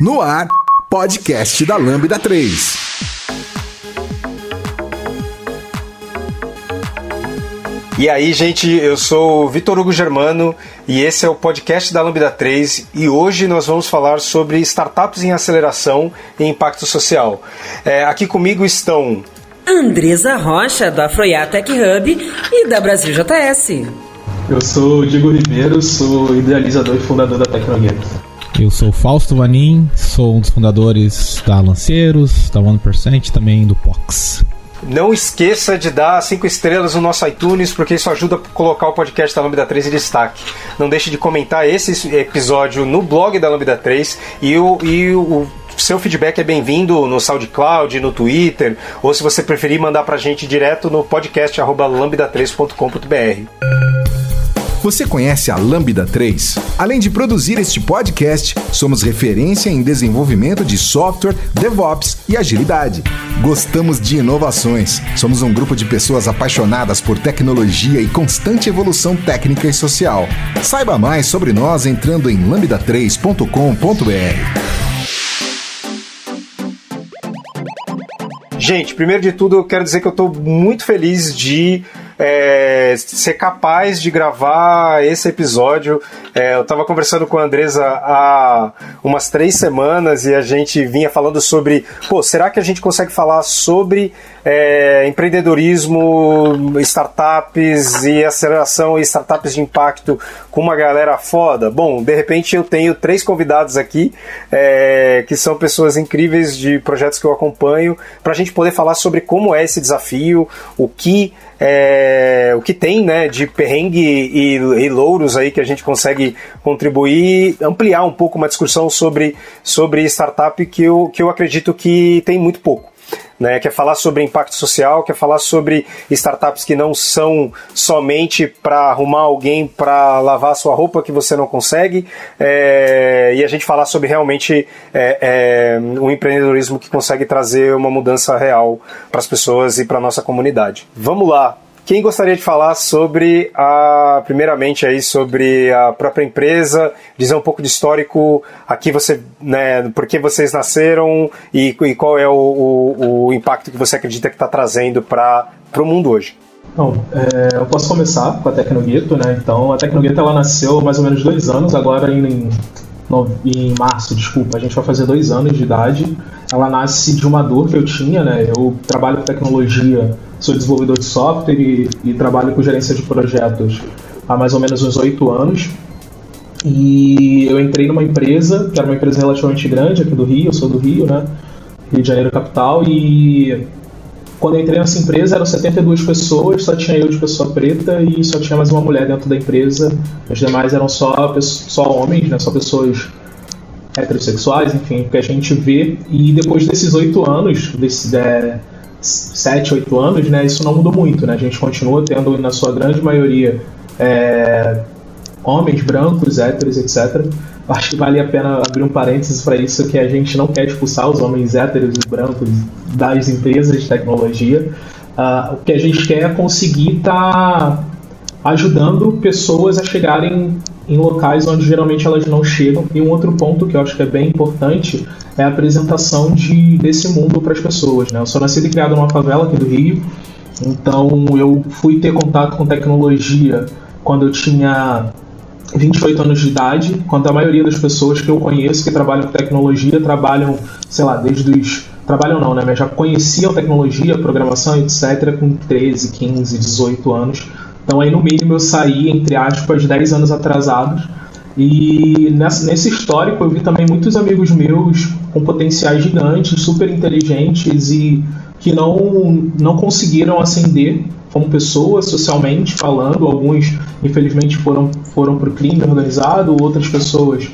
No ar, podcast da Lambda 3. E aí, gente, eu sou o Vitor Hugo Germano e esse é o podcast da Lambda 3 e hoje nós vamos falar sobre startups em aceleração e impacto social. É, aqui comigo estão Andresa Rocha, da Afroiá Tech Hub e da Brasil JS. Eu sou o Diego Ribeiro, sou idealizador e fundador da Tecnogueto. Eu sou Fausto Vanin, sou um dos fundadores da Lanceiros, da 1% também do POX. Não esqueça de dar cinco estrelas no nosso iTunes, porque isso ajuda a colocar o podcast da Lambda 3 em destaque. Não deixe de comentar esse episódio no blog da Lambda 3 e o, e o seu feedback é bem-vindo no SoundCloud, no Twitter, ou se você preferir, mandar pra gente direto no podcast lambda3.com.br. Você conhece a Lambda 3? Além de produzir este podcast, somos referência em desenvolvimento de software, DevOps e agilidade. Gostamos de inovações. Somos um grupo de pessoas apaixonadas por tecnologia e constante evolução técnica e social. Saiba mais sobre nós entrando em lambda3.com.br. Gente, primeiro de tudo, eu quero dizer que eu estou muito feliz de é, ser capaz de gravar esse episódio. É, eu estava conversando com a Andresa há umas três semanas e a gente vinha falando sobre, pô, será que a gente consegue falar sobre é, empreendedorismo, startups e aceleração e startups de impacto com uma galera foda? Bom, de repente eu tenho três convidados aqui é, que são pessoas incríveis de projetos que eu acompanho para a gente poder falar sobre como é esse desafio, o que é, o que tem né, de perrengue e, e, louros aí que a gente consegue contribuir, ampliar um pouco uma discussão sobre, sobre startup que eu, que eu acredito que tem muito pouco né? Quer falar sobre impacto social, quer falar sobre startups que não são somente para arrumar alguém para lavar sua roupa que você não consegue, é, e a gente falar sobre realmente é, é, um empreendedorismo que consegue trazer uma mudança real para as pessoas e para nossa comunidade. Vamos lá, quem gostaria de falar sobre a, primeiramente aí sobre a própria empresa, dizer um pouco de histórico, aqui você, né, por que vocês nasceram e, e qual é o, o, o, impacto que você acredita que está trazendo para o mundo hoje? Bom, é, eu posso começar com a Tecnogueto, né? Então, a Tecnogueto ela nasceu há mais ou menos dois anos, agora em, em março, desculpa, a gente vai fazer dois anos de idade. Ela nasce de uma dor que eu tinha, né? Eu trabalho com tecnologia sou desenvolvedor de software e, e, trabalho com gerência de projetos há mais ou menos uns oito anos. E eu entrei numa empresa, que era uma empresa relativamente grande aqui do Rio, eu sou do Rio, né? Rio de Janeiro capital, e quando eu entrei nessa empresa eram 72 pessoas, só tinha eu de pessoa preta e só tinha mais uma mulher dentro da empresa. Os demais eram só, só homens, né? Só pessoas heterossexuais, enfim, que a gente vê. E depois desses oito anos, desse, é, 7, 8 anos, né, isso não mudou muito. Né? A gente continua tendo, na sua grande maioria, é, homens brancos, héteros, etc. Acho que vale a pena abrir um parênteses para isso, que a gente não quer expulsar os homens héteros e brancos das empresas de tecnologia. Uh, o que a gente quer é conseguir estar tá ajudando pessoas a chegarem em locais onde geralmente elas não chegam. E um outro ponto que eu acho que é bem importante é a apresentação de, desse mundo para as pessoas. Né? Eu sou nascido e criado numa favela aqui do Rio, então eu fui ter contato com tecnologia quando eu tinha 28 anos de idade, quando a maioria das pessoas que eu conheço que trabalham com tecnologia trabalham, sei lá, desde os. Trabalham não, né? Mas já conheciam tecnologia, programação, etc., com 13, 15, 18 anos. Então aí no mínimo eu saí, entre aspas, 10 anos atrasados. E nesse histórico eu vi também muitos amigos meus com potenciais gigantes, super inteligentes e que não, não conseguiram ascender como pessoas socialmente falando. Alguns, infelizmente, foram, foram para o crime organizado, outras pessoas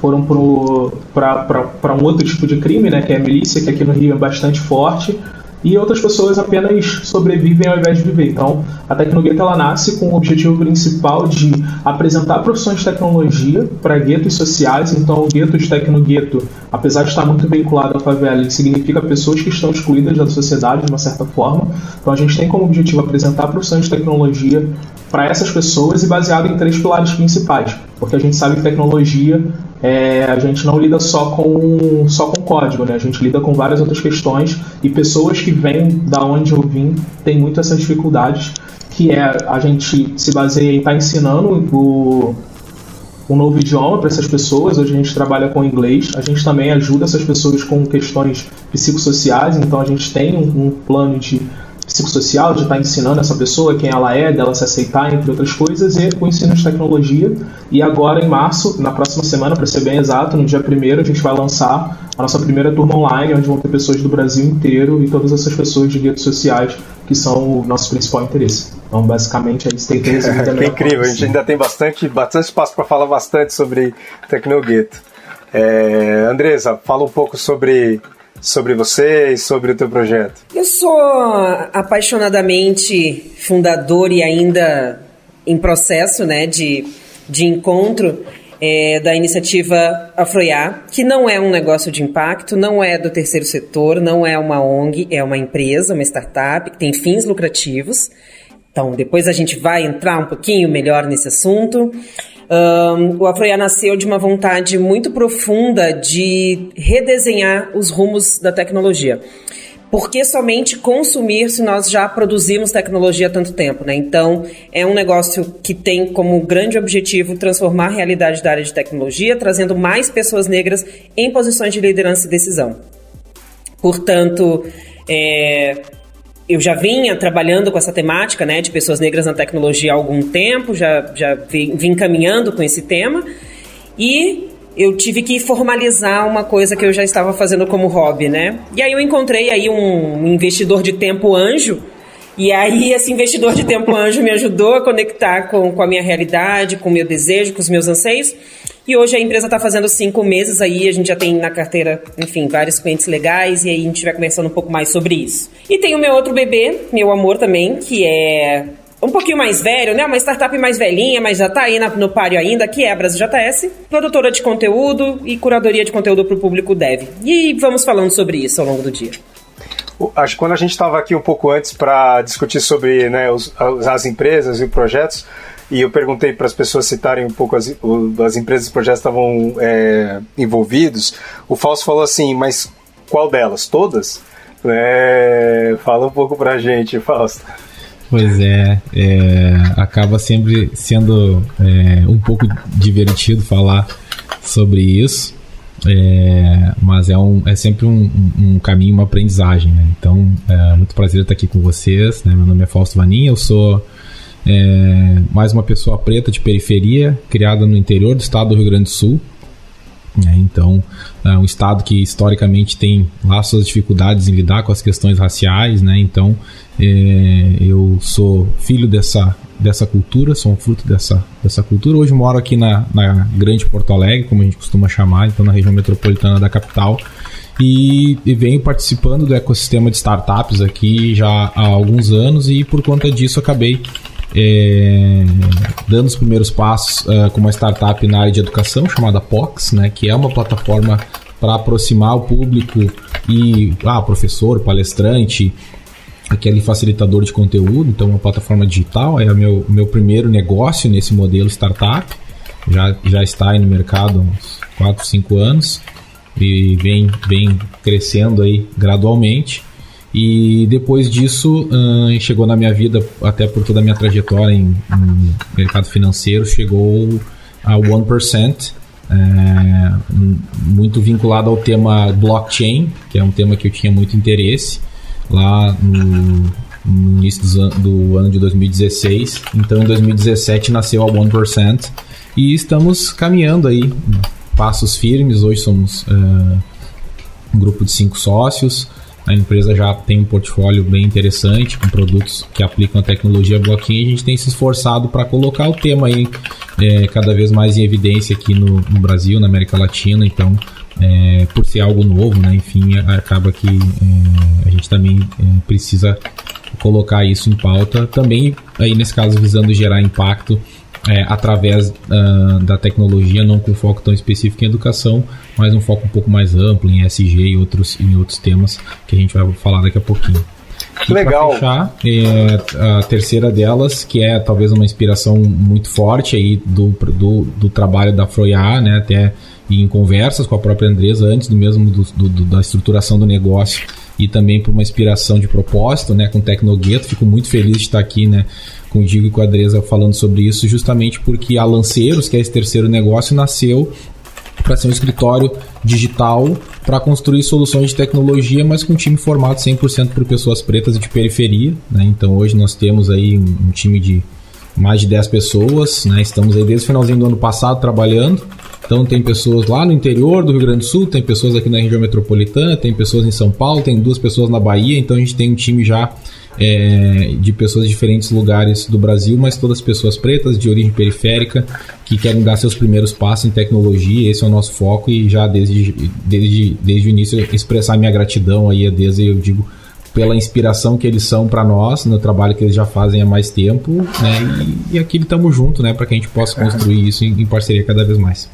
foram para um outro tipo de crime, né, que é a milícia, que aqui no Rio é bastante forte e outras pessoas apenas sobrevivem ao invés de viver. Então, a Tecnogueto ela nasce com o objetivo principal de apresentar profissões de tecnologia para guetos sociais. Então, o gueto de Tecnogueto, apesar de estar muito vinculado à favela, significa pessoas que estão excluídas da sociedade de uma certa forma. Então, a gente tem como objetivo apresentar profissões de tecnologia para essas pessoas e baseado em três pilares principais, porque a gente sabe que tecnologia é, a gente não lida só com, só com código, né? A gente lida com várias outras questões e pessoas que vêm da onde eu vim têm muito essas dificuldades, que é a gente se baseia em estar tá ensinando o, um novo idioma para essas pessoas. Hoje a gente trabalha com inglês. A gente também ajuda essas pessoas com questões psicossociais, então a gente tem um, um plano de psicossocial, de estar ensinando essa pessoa quem ela é, dela se aceitar, entre outras coisas, e o ensino de tecnologia. E agora, em março, na próxima semana, para ser bem exato, no dia 1 a gente vai lançar a nossa primeira turma online, onde vão ter pessoas do Brasil inteiro e todas essas pessoas de redes sociais que são o nosso principal interesse. Então, basicamente, é isso tem que É incrível, a gente ainda tem bastante, bastante espaço para falar bastante sobre Tecnogueto. É, Andresa, fala um pouco sobre sobre você e sobre o teu projeto? Eu sou apaixonadamente fundador e ainda em processo né, de, de encontro é, da iniciativa Afroiá, que não é um negócio de impacto, não é do terceiro setor, não é uma ONG, é uma empresa, uma startup que tem fins lucrativos. Então, depois a gente vai entrar um pouquinho melhor nesse assunto. Um, o Afroiá nasceu de uma vontade muito profunda de redesenhar os rumos da tecnologia. Por que somente consumir se nós já produzimos tecnologia há tanto tempo, né? Então, é um negócio que tem como grande objetivo transformar a realidade da área de tecnologia, trazendo mais pessoas negras em posições de liderança e decisão. Portanto, é, eu já vinha trabalhando com essa temática, né, de pessoas negras na tecnologia há algum tempo, já, já vim, vim caminhando com esse tema, e eu tive que formalizar uma coisa que eu já estava fazendo como hobby, né? E aí eu encontrei aí um investidor de tempo anjo, e aí esse investidor de tempo anjo me ajudou a conectar com, com a minha realidade, com o meu desejo, com os meus anseios, e hoje a empresa está fazendo cinco meses aí, a gente já tem na carteira, enfim, vários clientes legais, e aí a gente vai conversando um pouco mais sobre isso. E tem o meu outro bebê, meu amor também, que é um pouquinho mais velho, né? Uma startup mais velhinha, mas já está aí no páreo ainda, que é a Brasil JS, produtora de conteúdo e curadoria de conteúdo para o público dev. E vamos falando sobre isso ao longo do dia. Acho que quando a gente estava aqui um pouco antes para discutir sobre né, os, as empresas e projetos, e eu perguntei para as pessoas citarem um pouco as, as empresas e projetos estavam é, envolvidos. O Fausto falou assim, mas qual delas? Todas? É, fala um pouco para a gente, Fausto. Pois é, é, acaba sempre sendo é, um pouco divertido falar sobre isso, é, mas é, um, é sempre um, um, caminho, uma aprendizagem. Né? Então, é muito prazer estar aqui com vocês. Né? Meu nome é Fausto Vaninha, eu sou é, mais uma pessoa preta de periferia, criada no interior do estado do Rio Grande do Sul. É, então, é um estado que historicamente tem lá suas dificuldades em lidar com as questões raciais, né? Então, é, eu sou filho dessa, dessa cultura, sou um fruto dessa, dessa cultura. Hoje moro aqui na, na Grande Porto Alegre, como a gente costuma chamar, então na região metropolitana da capital. E, e, venho participando do ecossistema de startups aqui já há alguns anos e por conta disso acabei é, dando os primeiros passos uh, com uma startup na área de educação chamada POX, né, que é uma plataforma para aproximar o público e ah, professor, palestrante, aquele facilitador de conteúdo, então uma plataforma digital, é o meu, meu primeiro negócio nesse modelo startup, já, já está aí no mercado há uns 4, 5 anos e vem, vem crescendo aí gradualmente. E depois disso, uh, chegou na minha vida, até por toda a minha trajetória em, em mercado financeiro, chegou a 1%, é, muito vinculado ao tema blockchain, que é um tema que eu tinha muito interesse lá no, no início do, do, ano de 2016. Então, em 2017 nasceu a 1% e estamos caminhando aí, passos firmes. Hoje somos uh, um grupo de cinco sócios. A empresa já tem um portfólio bem interessante com produtos que aplicam a tecnologia blockchain. A gente tem se esforçado para colocar o tema aí é, cada vez mais em evidência aqui no, no Brasil, na América Latina. Então, é, por ser algo novo, né, enfim, acaba que é, a gente também é, precisa colocar isso em pauta. Também, aí nesse caso, visando gerar impacto é, através uh, da tecnologia, não com foco tão específico em educação, mas um foco um pouco mais amplo em SG e outros, em outros temas que a gente vai falar daqui a pouquinho. Que legal. Fechar, é, a terceira delas, que é talvez uma inspiração muito forte aí do, do, do trabalho da Froiá, né? Até em conversas com a própria Andresa antes do mesmo do, do, da estruturação do negócio e também por uma inspiração de propósito, né, com o Tecnogueto. Fico muito feliz de estar aqui, né, com o e com a Andresa falando sobre isso, justamente porque a Lanceiros, que é esse terceiro negócio, nasceu para ser um escritório digital para construir soluções de tecnologia, mas com um time formado 100% por pessoas pretas e de periferia. Né? Então hoje nós temos aí um, um time de mais de 10 pessoas, né? estamos aí desde o finalzinho do ano passado trabalhando. Então tem pessoas lá no interior do Rio Grande do Sul, tem pessoas aqui na região metropolitana, tem pessoas em São Paulo, tem duas pessoas na Bahia, então a gente tem um time já é, de pessoas de diferentes lugares do Brasil, mas todas pessoas pretas, de origem periférica, que querem dar seus primeiros passos em tecnologia. Esse é o nosso foco e já desde, desde, desde o início expressar minha gratidão aí a desde eu digo pela inspiração que eles são para nós no trabalho que eles já fazem há mais tempo, né? E, e aqui estamos juntos, né, para que a gente possa construir isso em, em parceria cada vez mais.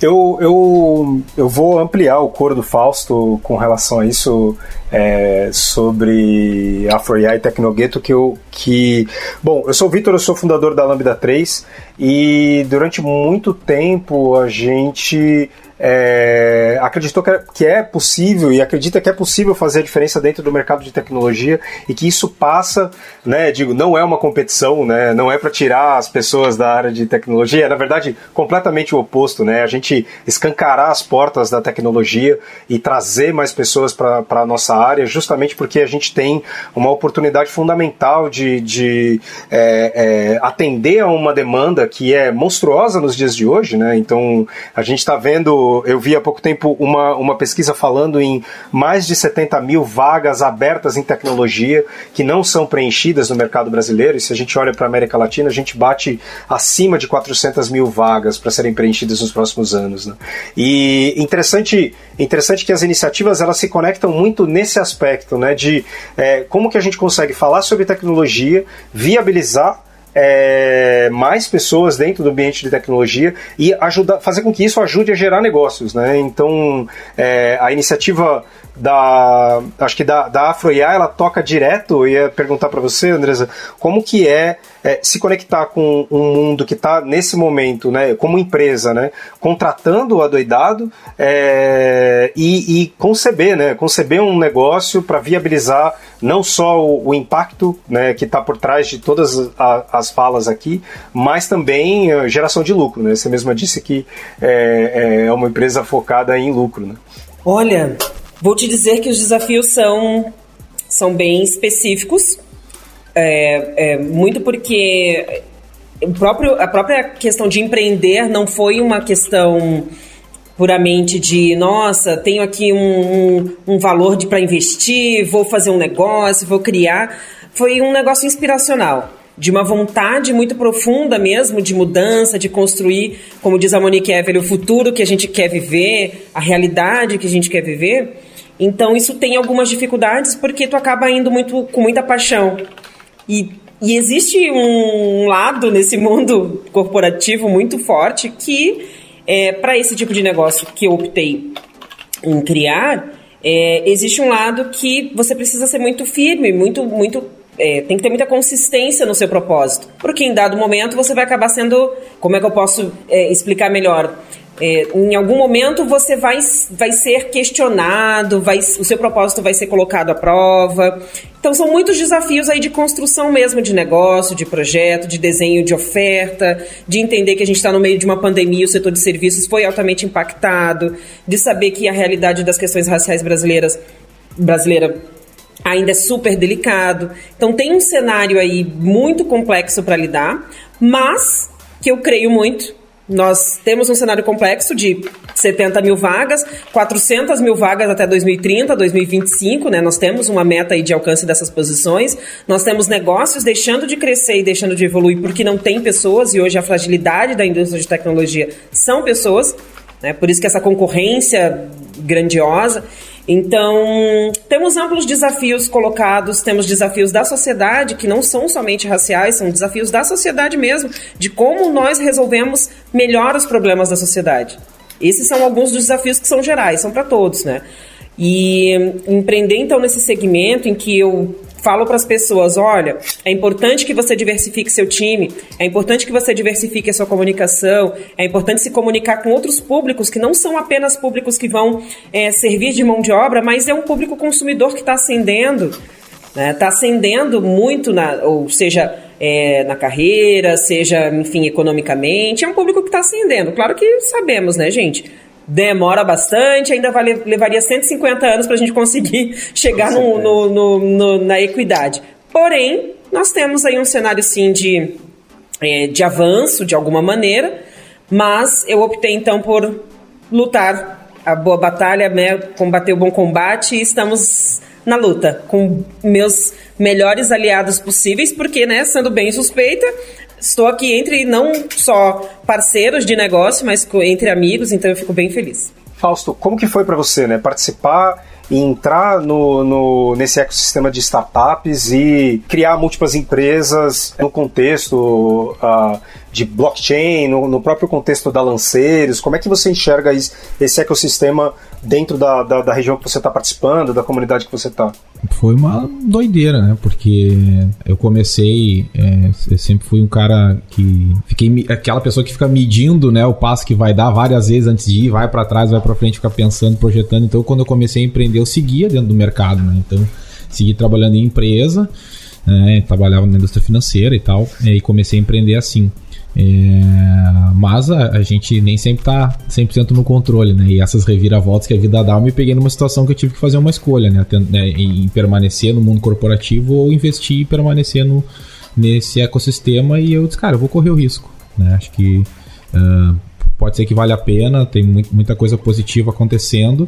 Eu, eu, eu vou ampliar o coro do Fausto com relação a isso é, sobre AI e Tecnogueto que eu que bom eu sou o Vitor eu sou fundador da Lambda 3 e durante muito tempo a gente é, acreditou que é possível e acredita que é possível fazer a diferença dentro do mercado de tecnologia e que isso passa, né, digo, não é uma competição, né, não é para tirar as pessoas da área de tecnologia, é na verdade completamente o oposto, né, a gente escancarar as portas da tecnologia e trazer mais pessoas para a nossa área, justamente porque a gente tem uma oportunidade fundamental de, de é, é, atender a uma demanda que é monstruosa nos dias de hoje, né, então a gente está vendo eu vi há pouco tempo uma, uma pesquisa falando em mais de 70 mil vagas abertas em tecnologia que não são preenchidas no mercado brasileiro. E se a gente olha para a América Latina, a gente bate acima de 400 mil vagas para serem preenchidas nos próximos anos. Né? E interessante, interessante que as iniciativas elas se conectam muito nesse aspecto, né, de é, como que a gente consegue falar sobre tecnologia, viabilizar é, mais pessoas dentro do ambiente de tecnologia e ajudar, fazer com que isso ajude a gerar negócios. Né? Então, é, a iniciativa da acho que da, da AfroIA ela toca direto. Eu ia perguntar para você, Andresa, como que é, é, se conectar com um mundo que está nesse momento, né, como empresa, né, contratando o adoidado é, e, e, conceber, né, conceber um negócio para viabilizar não só o, o impacto né, que está por trás de todas a, as falas aqui, mas também a geração de lucro. Né? Você mesma disse que é, é uma empresa focada em lucro. Né? Olha, Vou te dizer que os desafios são, são bem específicos, é, é, muito porque o próprio, a própria questão de empreender não foi uma questão puramente de, nossa, tenho aqui um, um, um valor para investir, vou fazer um negócio, vou criar. Foi um negócio inspiracional de uma vontade muito profunda mesmo de mudança, de construir, como diz a Monique Evelyn, o futuro que a gente quer viver, a realidade que a gente quer viver. Então isso tem algumas dificuldades porque tu acaba indo muito com muita paixão. E, e existe um lado nesse mundo corporativo muito forte que é, para esse tipo de negócio que eu optei em criar, é, existe um lado que você precisa ser muito firme, muito, muito é, tem que ter muita consistência no seu propósito. Porque em dado momento você vai acabar sendo. Como é que eu posso é, explicar melhor? É, em algum momento você vai, vai ser questionado, vai, o seu propósito vai ser colocado à prova. Então são muitos desafios aí de construção mesmo de negócio, de projeto, de desenho de oferta, de entender que a gente está no meio de uma pandemia, o setor de serviços foi altamente impactado, de saber que a realidade das questões raciais brasileiras brasileira ainda é super delicado. Então tem um cenário aí muito complexo para lidar, mas que eu creio muito nós temos um cenário complexo de 70 mil vagas, 400 mil vagas até 2030, 2025, né? Nós temos uma meta aí de alcance dessas posições. Nós temos negócios deixando de crescer e deixando de evoluir porque não tem pessoas, e hoje a fragilidade da indústria de tecnologia são pessoas, né? Por isso que essa concorrência grandiosa. Então, temos amplos desafios colocados, temos desafios da sociedade, que não são somente raciais, são desafios da sociedade mesmo, de como nós resolvemos melhor os problemas da sociedade. Esses são alguns dos desafios que são gerais, são para todos, né? E empreender então nesse segmento em que eu falo para as pessoas: olha, é importante que você diversifique seu time, é importante que você diversifique a sua comunicação, é importante se comunicar com outros públicos que não são apenas públicos que vão é, servir de mão de obra, mas é um público consumidor que está ascendendo. Está né? Tá ascendendo muito, na, ou seja, é, na carreira, seja, enfim, economicamente. É um público que está ascendendo. Claro que sabemos, né, gente? Demora bastante, ainda vale, levaria 150 anos para a gente conseguir chegar no, no, no, no, na equidade. Porém, nós temos aí um cenário sim de, é, de avanço de alguma maneira, mas eu optei então por lutar a boa batalha, né, combater o bom combate e estamos na luta com meus melhores aliados possíveis, porque, né, sendo bem suspeita, estou aqui entre não só parceiros de negócio, mas entre amigos, então eu fico bem feliz. Fausto, como que foi para você, né, participar e entrar no, no, nesse ecossistema de startups e criar múltiplas empresas no contexto uh, de blockchain, no, no, próprio contexto da Lanceiros? Como é que você enxerga esse ecossistema dentro da, da, da região que você está participando, da comunidade que você está? Foi uma doideira, né? Porque eu comecei, é, eu sempre fui um cara que fiquei aquela pessoa que fica medindo, né, o passo que vai dar várias vezes antes de ir, vai para trás, vai para frente, fica pensando, projetando. Então, quando eu comecei a empreender, eu seguia dentro do mercado, né? Então, segui trabalhando em empresa, né? trabalhava na indústria financeira e tal, e comecei a empreender assim. É, mas a, a, gente nem sempre tá 100% no controle, né? E essas reviravoltas que a vida dá, eu me peguei numa situação que eu tive que fazer uma escolha, né? né em permanecer no mundo corporativo ou investir e permanecer no, nesse ecossistema. E eu disse, cara, eu vou correr o risco, né? Acho que uh, pode ser que vale a pena, tem muito, muita coisa positiva acontecendo.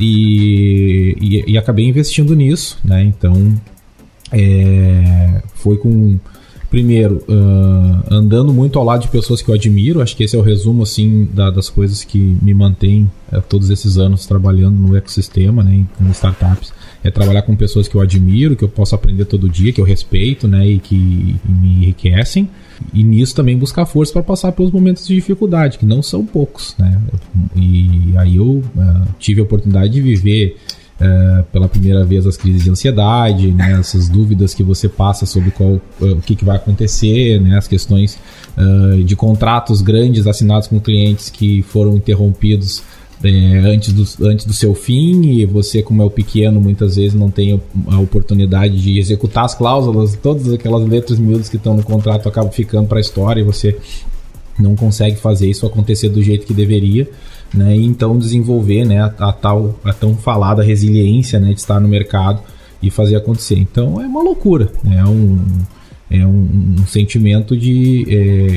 E, e, e acabei investindo nisso, né? Então, é, foi com primeiro, uh, andando muito ao lado de pessoas que eu admiro, acho que esse é o resumo assim da, das coisas que me mantém uh, todos esses anos trabalhando no ecossistema, né, em, startups, é trabalhar com pessoas que eu admiro, que eu posso aprender todo dia, que eu respeito, né, e que e me enriquecem. E nisso também buscar força para passar pelos momentos de dificuldade, que não são poucos, né? E aí eu uh, tive a oportunidade de viver é, pela primeira vez as crises de ansiedade, né, essas dúvidas que você passa sobre qual, é, o que, que vai acontecer, né, as questões uh, de contratos grandes assinados com clientes que foram interrompidos é, antes, do, antes do seu fim e você, como é o pequeno, muitas vezes não tem a oportunidade de executar as cláusulas, todas aquelas letras miúdas que estão no contrato acabam ficando para a história e você não consegue fazer isso acontecer do jeito que deveria né? E então desenvolver, né, a, a, tal, a tão falada resiliência, né, de estar no mercado e fazer acontecer. Então é uma loucura, né? É um, é um, um sentimento de, é,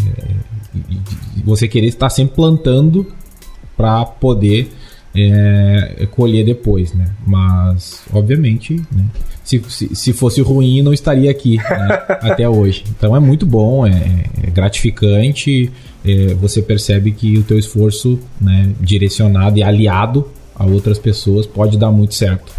é, de, você querer estar sempre plantando para poder é, colher depois, né? Mas, obviamente, né? se, se, se, fosse ruim, não estaria aqui né? até hoje. Então é muito bom, é, é gratificante é, você percebe que o teu esforço né, direcionado e aliado a outras pessoas pode dar muito certo.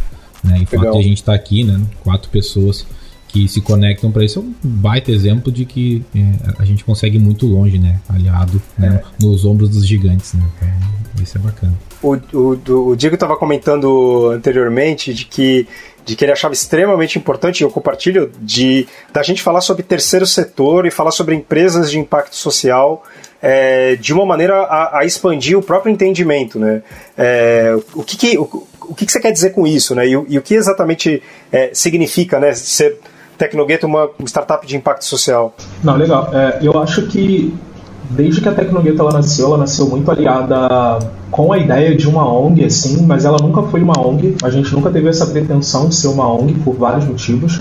Né? E fato a gente estar tá aqui, né, quatro pessoas que se conectam para isso é um baita exemplo de que é, a gente consegue ir muito longe, né? Aliado né, é. nos ombros dos gigantes, né? Então, isso é bacana. O, o, o Diego estava comentando anteriormente de que de que ele achava extremamente importante, e eu compartilho, de da gente falar sobre terceiro setor e falar sobre empresas de impacto social é, de uma maneira a, a, expandir o próprio entendimento, né? É, o que, que o, o, que, que você quer dizer com isso, né? E, e o que exatamente é, significa, né? Ser Tecnogueto uma startup de impacto social? Não, legal. É, eu acho que desde que a Tecnogueto ela nasceu, ela nasceu muito aliada com a ideia de uma ONG, assim, mas ela nunca foi uma ONG. A gente nunca teve essa pretensão de ser uma ONG por vários motivos.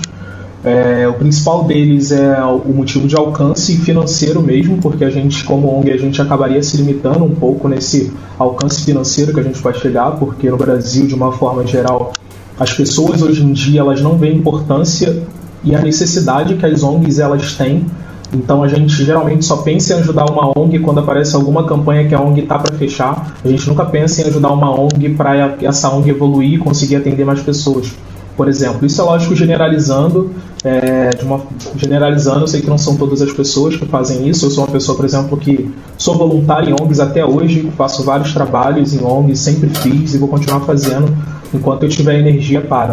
É, o principal deles é o motivo de alcance financeiro mesmo, porque a gente, como ONG, a gente acabaria se limitando um pouco nesse alcance financeiro que a gente vai chegar, porque no Brasil, de uma forma geral, as pessoas hoje em dia elas não veem importância e a necessidade que as ONGs elas têm. Então a gente geralmente só pensa em ajudar uma ONG quando aparece alguma campanha que a ONG está para fechar. A gente nunca pensa em ajudar uma ONG para essa ONG evoluir e conseguir atender mais pessoas por exemplo. Isso é lógico generalizando, é, uma, generalizando, eu sei que não são todas as pessoas que fazem isso. Eu sou uma pessoa, por exemplo, que sou voluntário em ONGs até hoje, faço vários trabalhos em ONGs, sempre fiz e vou continuar fazendo enquanto eu tiver energia para.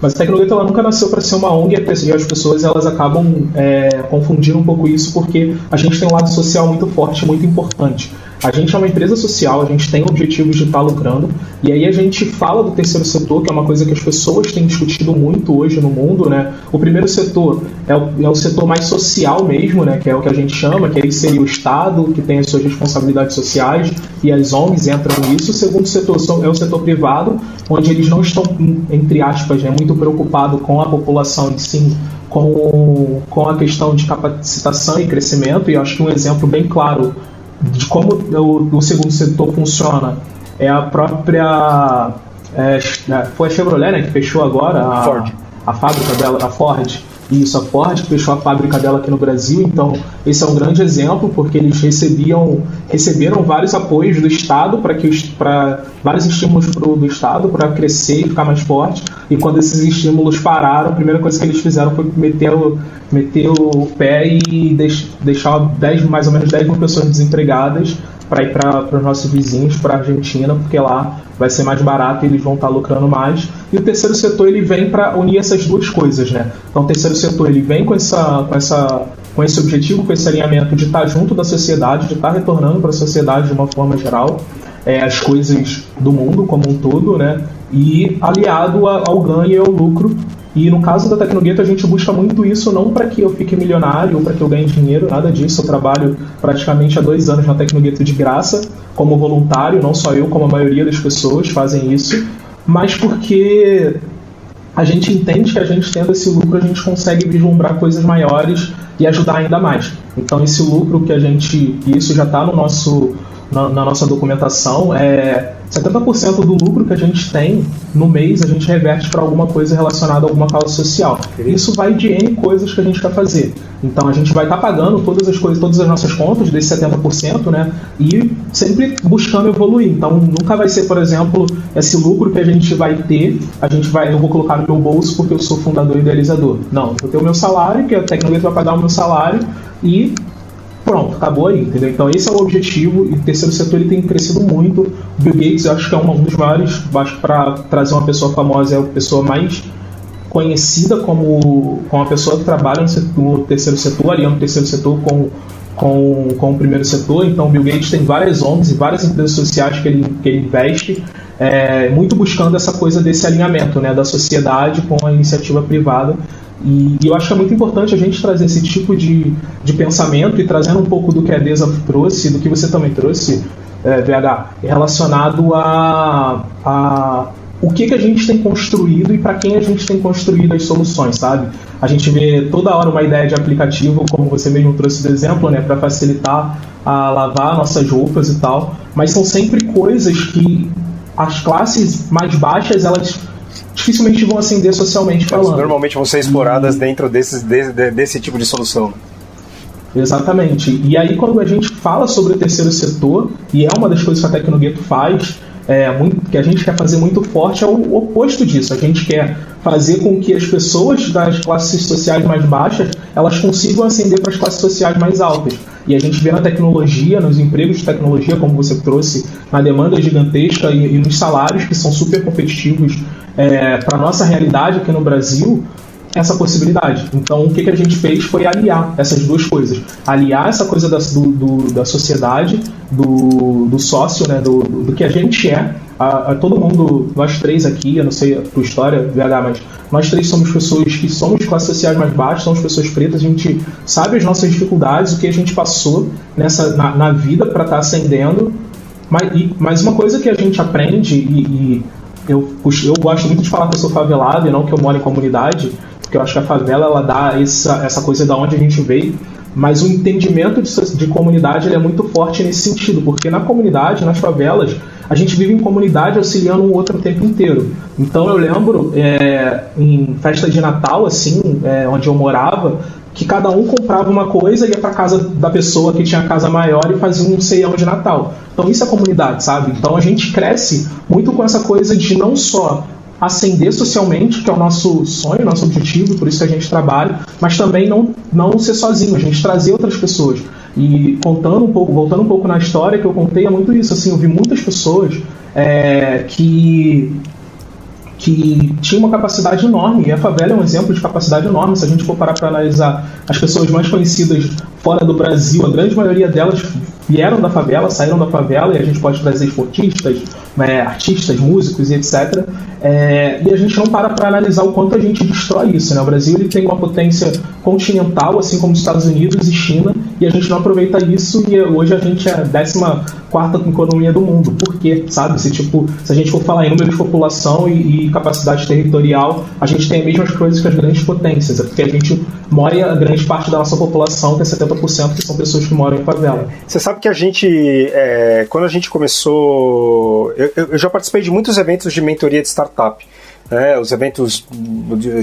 Mas a Tecnogueto ela nunca nasceu para ser uma ONG e as pessoas elas acabam é, confundindo um pouco isso porque a gente tem um lado social muito forte, muito importante. A gente é uma empresa social, a gente tem objetivos de estar lucrando, e aí a gente fala do terceiro setor, que é uma coisa que as pessoas têm discutido muito hoje no mundo, né? O primeiro setor é o, é o setor mais social mesmo, né? Que é o que a gente chama, que aí seria o Estado, que tem as suas responsabilidades sociais, e as ONGs entram nisso. O segundo setor é o setor privado, onde eles não estão, entre aspas, né, muito preocupados com a população em si, com, com a questão de capacitação e crescimento, e acho que um exemplo bem claro de como o, o segundo setor funciona é a própria. É, é, foi a Chevrolet né, que fechou agora a, Ford. a fábrica dela, a Ford. Isso, a Ford fechou a fábrica dela aqui no Brasil, então esse é um grande exemplo, porque eles recebiam, receberam vários apoios do Estado para que para vários estímulos pro, do Estado para crescer e ficar mais forte. E quando esses estímulos pararam, a primeira coisa que eles fizeram foi meter o, meter o pé e deix, deixar 10, mais ou menos 10 mil pessoas desempregadas para ir para os nossos vizinhos, para a Argentina, porque lá vai ser mais barato e eles vão estar tá lucrando mais. E o terceiro setor ele vem para unir essas duas coisas, né? Então o terceiro setor ele vem com essa, com essa com esse objetivo, com esse alinhamento de estar tá junto da sociedade, de estar tá retornando para a sociedade de uma forma geral é, as coisas do mundo como um todo, né? E aliado ao ganho e ao lucro e no caso da Tecnogueto, a gente busca muito isso não para que eu fique milionário ou para que eu ganhe dinheiro, nada disso. Eu trabalho praticamente há dois anos na Tecnogueto de graça, como voluntário, não só eu, como a maioria das pessoas fazem isso, mas porque a gente entende que a gente tendo esse lucro, a gente consegue vislumbrar coisas maiores e ajudar ainda mais. Então, esse lucro que a gente. Isso já está no nosso na, na nossa documentação, é 70% do lucro que a gente tem no mês a gente reverte para alguma coisa relacionada a alguma causa social. Isso vai de N coisas que a gente quer fazer. Então a gente vai estar tá pagando todas as coisas, todas as nossas contas desse 70%, né? E sempre buscando evoluir. Então nunca vai ser, por exemplo, esse lucro que a gente vai ter, a gente vai, eu vou colocar no meu bolso porque eu sou fundador e idealizador. Não, eu vou ter o meu salário, que a tecnologia vai pagar o meu salário e pronto, acabou aí, entendeu? Então esse é o objetivo e o terceiro setor ele tem crescido muito. O Bill Gates eu acho que é um dos maiores, acho que para trazer uma pessoa famosa é a pessoa mais conhecida como, como a pessoa que trabalha no, setor, no terceiro setor, aliando o terceiro setor com, com, com o primeiro setor. Então o Bill Gates tem várias ONGs e várias empresas sociais que ele, que ele investe, é, muito buscando essa coisa desse alinhamento né, da sociedade com a iniciativa privada. E, e, eu acho que é muito importante a gente trazer esse tipo de, de pensamento e trazendo um pouco do que a Deza trouxe, do que você também trouxe, é, VH, relacionado a, a o que, que a gente tem construído e para quem a gente tem construído as soluções, sabe? A gente vê toda hora uma ideia de aplicativo, como você mesmo trouxe do exemplo, né, para facilitar a lavar nossas roupas e tal, mas são sempre coisas que as classes mais baixas elas dificilmente vão acender socialmente falando. Normalmente vão ser exploradas dentro desses, desse, desse tipo de solução. Exatamente. E aí, quando a gente fala sobre o terceiro setor, e é uma das coisas que a Tecnogueto faz, é, muito, que a gente quer fazer muito forte, é o oposto disso. A gente quer fazer com que as pessoas das classes sociais mais baixas elas consigam ascender para as classes sociais mais altas. E a gente vê na tecnologia, nos empregos de tecnologia, como você trouxe, na demanda gigantesca e, e nos salários que são super competitivos é, para a nossa realidade aqui no Brasil, essa possibilidade. Então, o que, que a gente fez foi aliar essas duas coisas. Aliar essa coisa da, do, do, da sociedade, do, do sócio, né, do, do que a gente é. A, a, todo mundo, nós três aqui, eu não sei a tua história, VH, mas nós três somos pessoas que somos classes sociais mais baixas, somos pessoas pretas, a gente sabe as nossas dificuldades, o que a gente passou nessa, na, na vida para estar tá ascendendo. Mas, e, mas uma coisa que a gente aprende, e, e eu, eu gosto muito de falar que eu sou favelado e não que eu moro em comunidade, porque eu acho que a favela ela dá essa, essa coisa da onde a gente veio, mas o entendimento de, de comunidade é muito forte nesse sentido, porque na comunidade, nas favelas, a gente vive em comunidade auxiliando um outro o tempo inteiro. Então eu lembro é, em festa de Natal, assim, é, onde eu morava, que cada um comprava uma coisa, ia para casa da pessoa que tinha a casa maior e fazia um ceião de Natal. Então isso é comunidade, sabe? Então a gente cresce muito com essa coisa de não só ascender socialmente, que é o nosso sonho, nosso objetivo, por isso que a gente trabalha, mas também não, não ser sozinho, a gente trazer outras pessoas. E contando um pouco, voltando um pouco na história que eu contei, é muito isso. Assim, eu vi muitas pessoas é, que que tinha uma capacidade enorme, e a favela é um exemplo de capacidade enorme. Se a gente for parar para analisar as pessoas mais conhecidas fora do Brasil, a grande maioria delas vieram da favela, saíram da favela, e a gente pode trazer esportistas, né, artistas, músicos e etc. É, e a gente não para para analisar o quanto a gente destrói isso. Né? O Brasil ele tem uma potência continental, assim como os Estados Unidos e China, e a gente não aproveita isso, e hoje a gente é a 14 economia do mundo. Por quê? Sabe? Se, tipo, se a gente for falar em número de população e, e capacidade territorial, a gente tem as mesmas coisas que as grandes potências. É porque a gente mora a grande parte da nossa população, que é 70%, que são pessoas que moram em favela. Você sabe que a gente, é, quando a gente começou. Eu, eu já participei de muitos eventos de mentoria de startup né, os eventos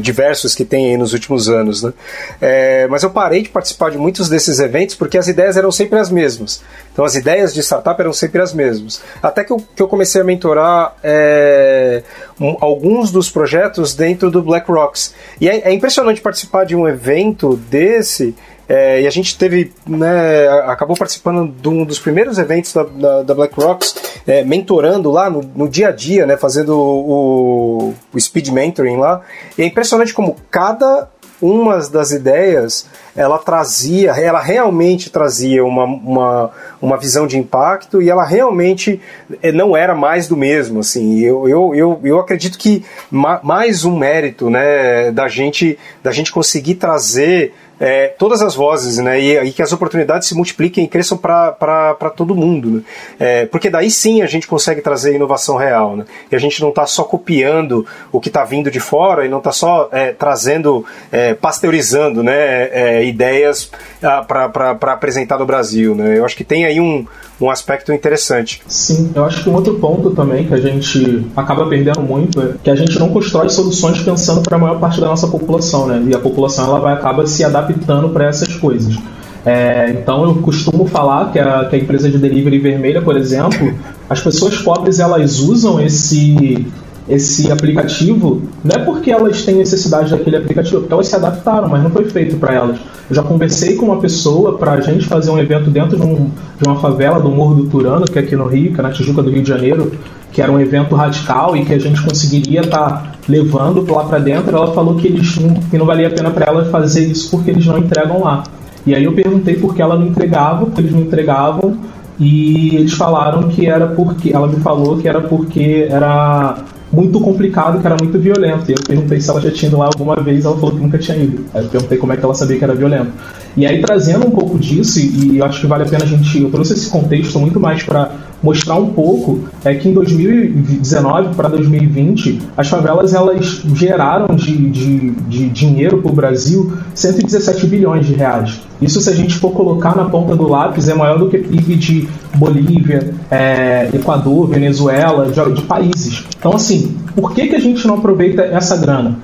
diversos que tem nos últimos anos. Né? É, mas eu parei de participar de muitos desses eventos porque as ideias eram sempre as mesmas. Então as ideias de startup eram sempre as mesmas. Até que eu, que eu comecei a mentorar é, um, alguns dos projetos dentro do Black Rocks. E é, é impressionante participar de um evento desse é, e a gente teve, né, acabou participando de um dos primeiros eventos da, da, da Black Rocks, é, mentorando lá no, no, dia a dia, né, fazendo o, o speed mentoring lá. E é impressionante como cada uma das ideias ela trazia, ela realmente trazia uma, uma, uma visão de impacto e ela realmente é, não era mais do mesmo. Assim, eu, eu, eu, eu acredito que mais um mérito né, da gente da gente conseguir trazer é, todas as vozes, né? E, e, que as oportunidades se multipliquem e cresçam para todo mundo. Né? É, porque daí sim a gente consegue trazer inovação real. Né? E a gente não está só copiando o que está vindo de fora e não está só é, trazendo, é, pasteurizando né? É, ideias ah, para apresentar no Brasil. Né? Eu acho que tem aí um, um aspecto interessante. Sim, eu acho que um outro ponto também que a gente acaba perdendo muito é que a gente não constrói soluções pensando para a maior parte da nossa população, né? E a população ela vai acaba se adaptando para essas coisas. É, então eu costumo falar que a, que a empresa de delivery vermelha, por exemplo, as pessoas pobres elas usam esse esse aplicativo não é porque elas têm necessidade daquele aplicativo, porque elas se adaptaram, mas não foi feito para elas. Eu já conversei com uma pessoa para a gente fazer um evento dentro de, um, de, uma favela do Morro do Turano, que é aqui no Rio, que é na Tijuca do Rio de Janeiro, que era um evento radical e que a gente conseguiria estar tá levando lá para dentro. Ela falou que, eles não, que não valia a pena para ela fazer isso porque eles não entregam lá. E aí eu perguntei por que ela não entregava, porque eles não entregavam, e eles falaram que era porque. Ela me falou que era porque era muito complicado, que era muito violento. E eu perguntei se ela já tinha ido lá alguma vez, ela falou que nunca tinha ido. Aí eu perguntei como é que ela sabia que era violento. E aí, trazendo um pouco disso, e acho que vale a pena a gente. Eu trouxe esse contexto muito mais para mostrar um pouco é que em 2019 para 2020 as favelas elas geraram de, de, de dinheiro para o Brasil 117 bilhões de reais. Isso se a gente for colocar na ponta do lápis é maior do que PIB de Bolívia, é, Equador, Venezuela, de, de, países. Então assim, por que, que a gente não aproveita essa grana?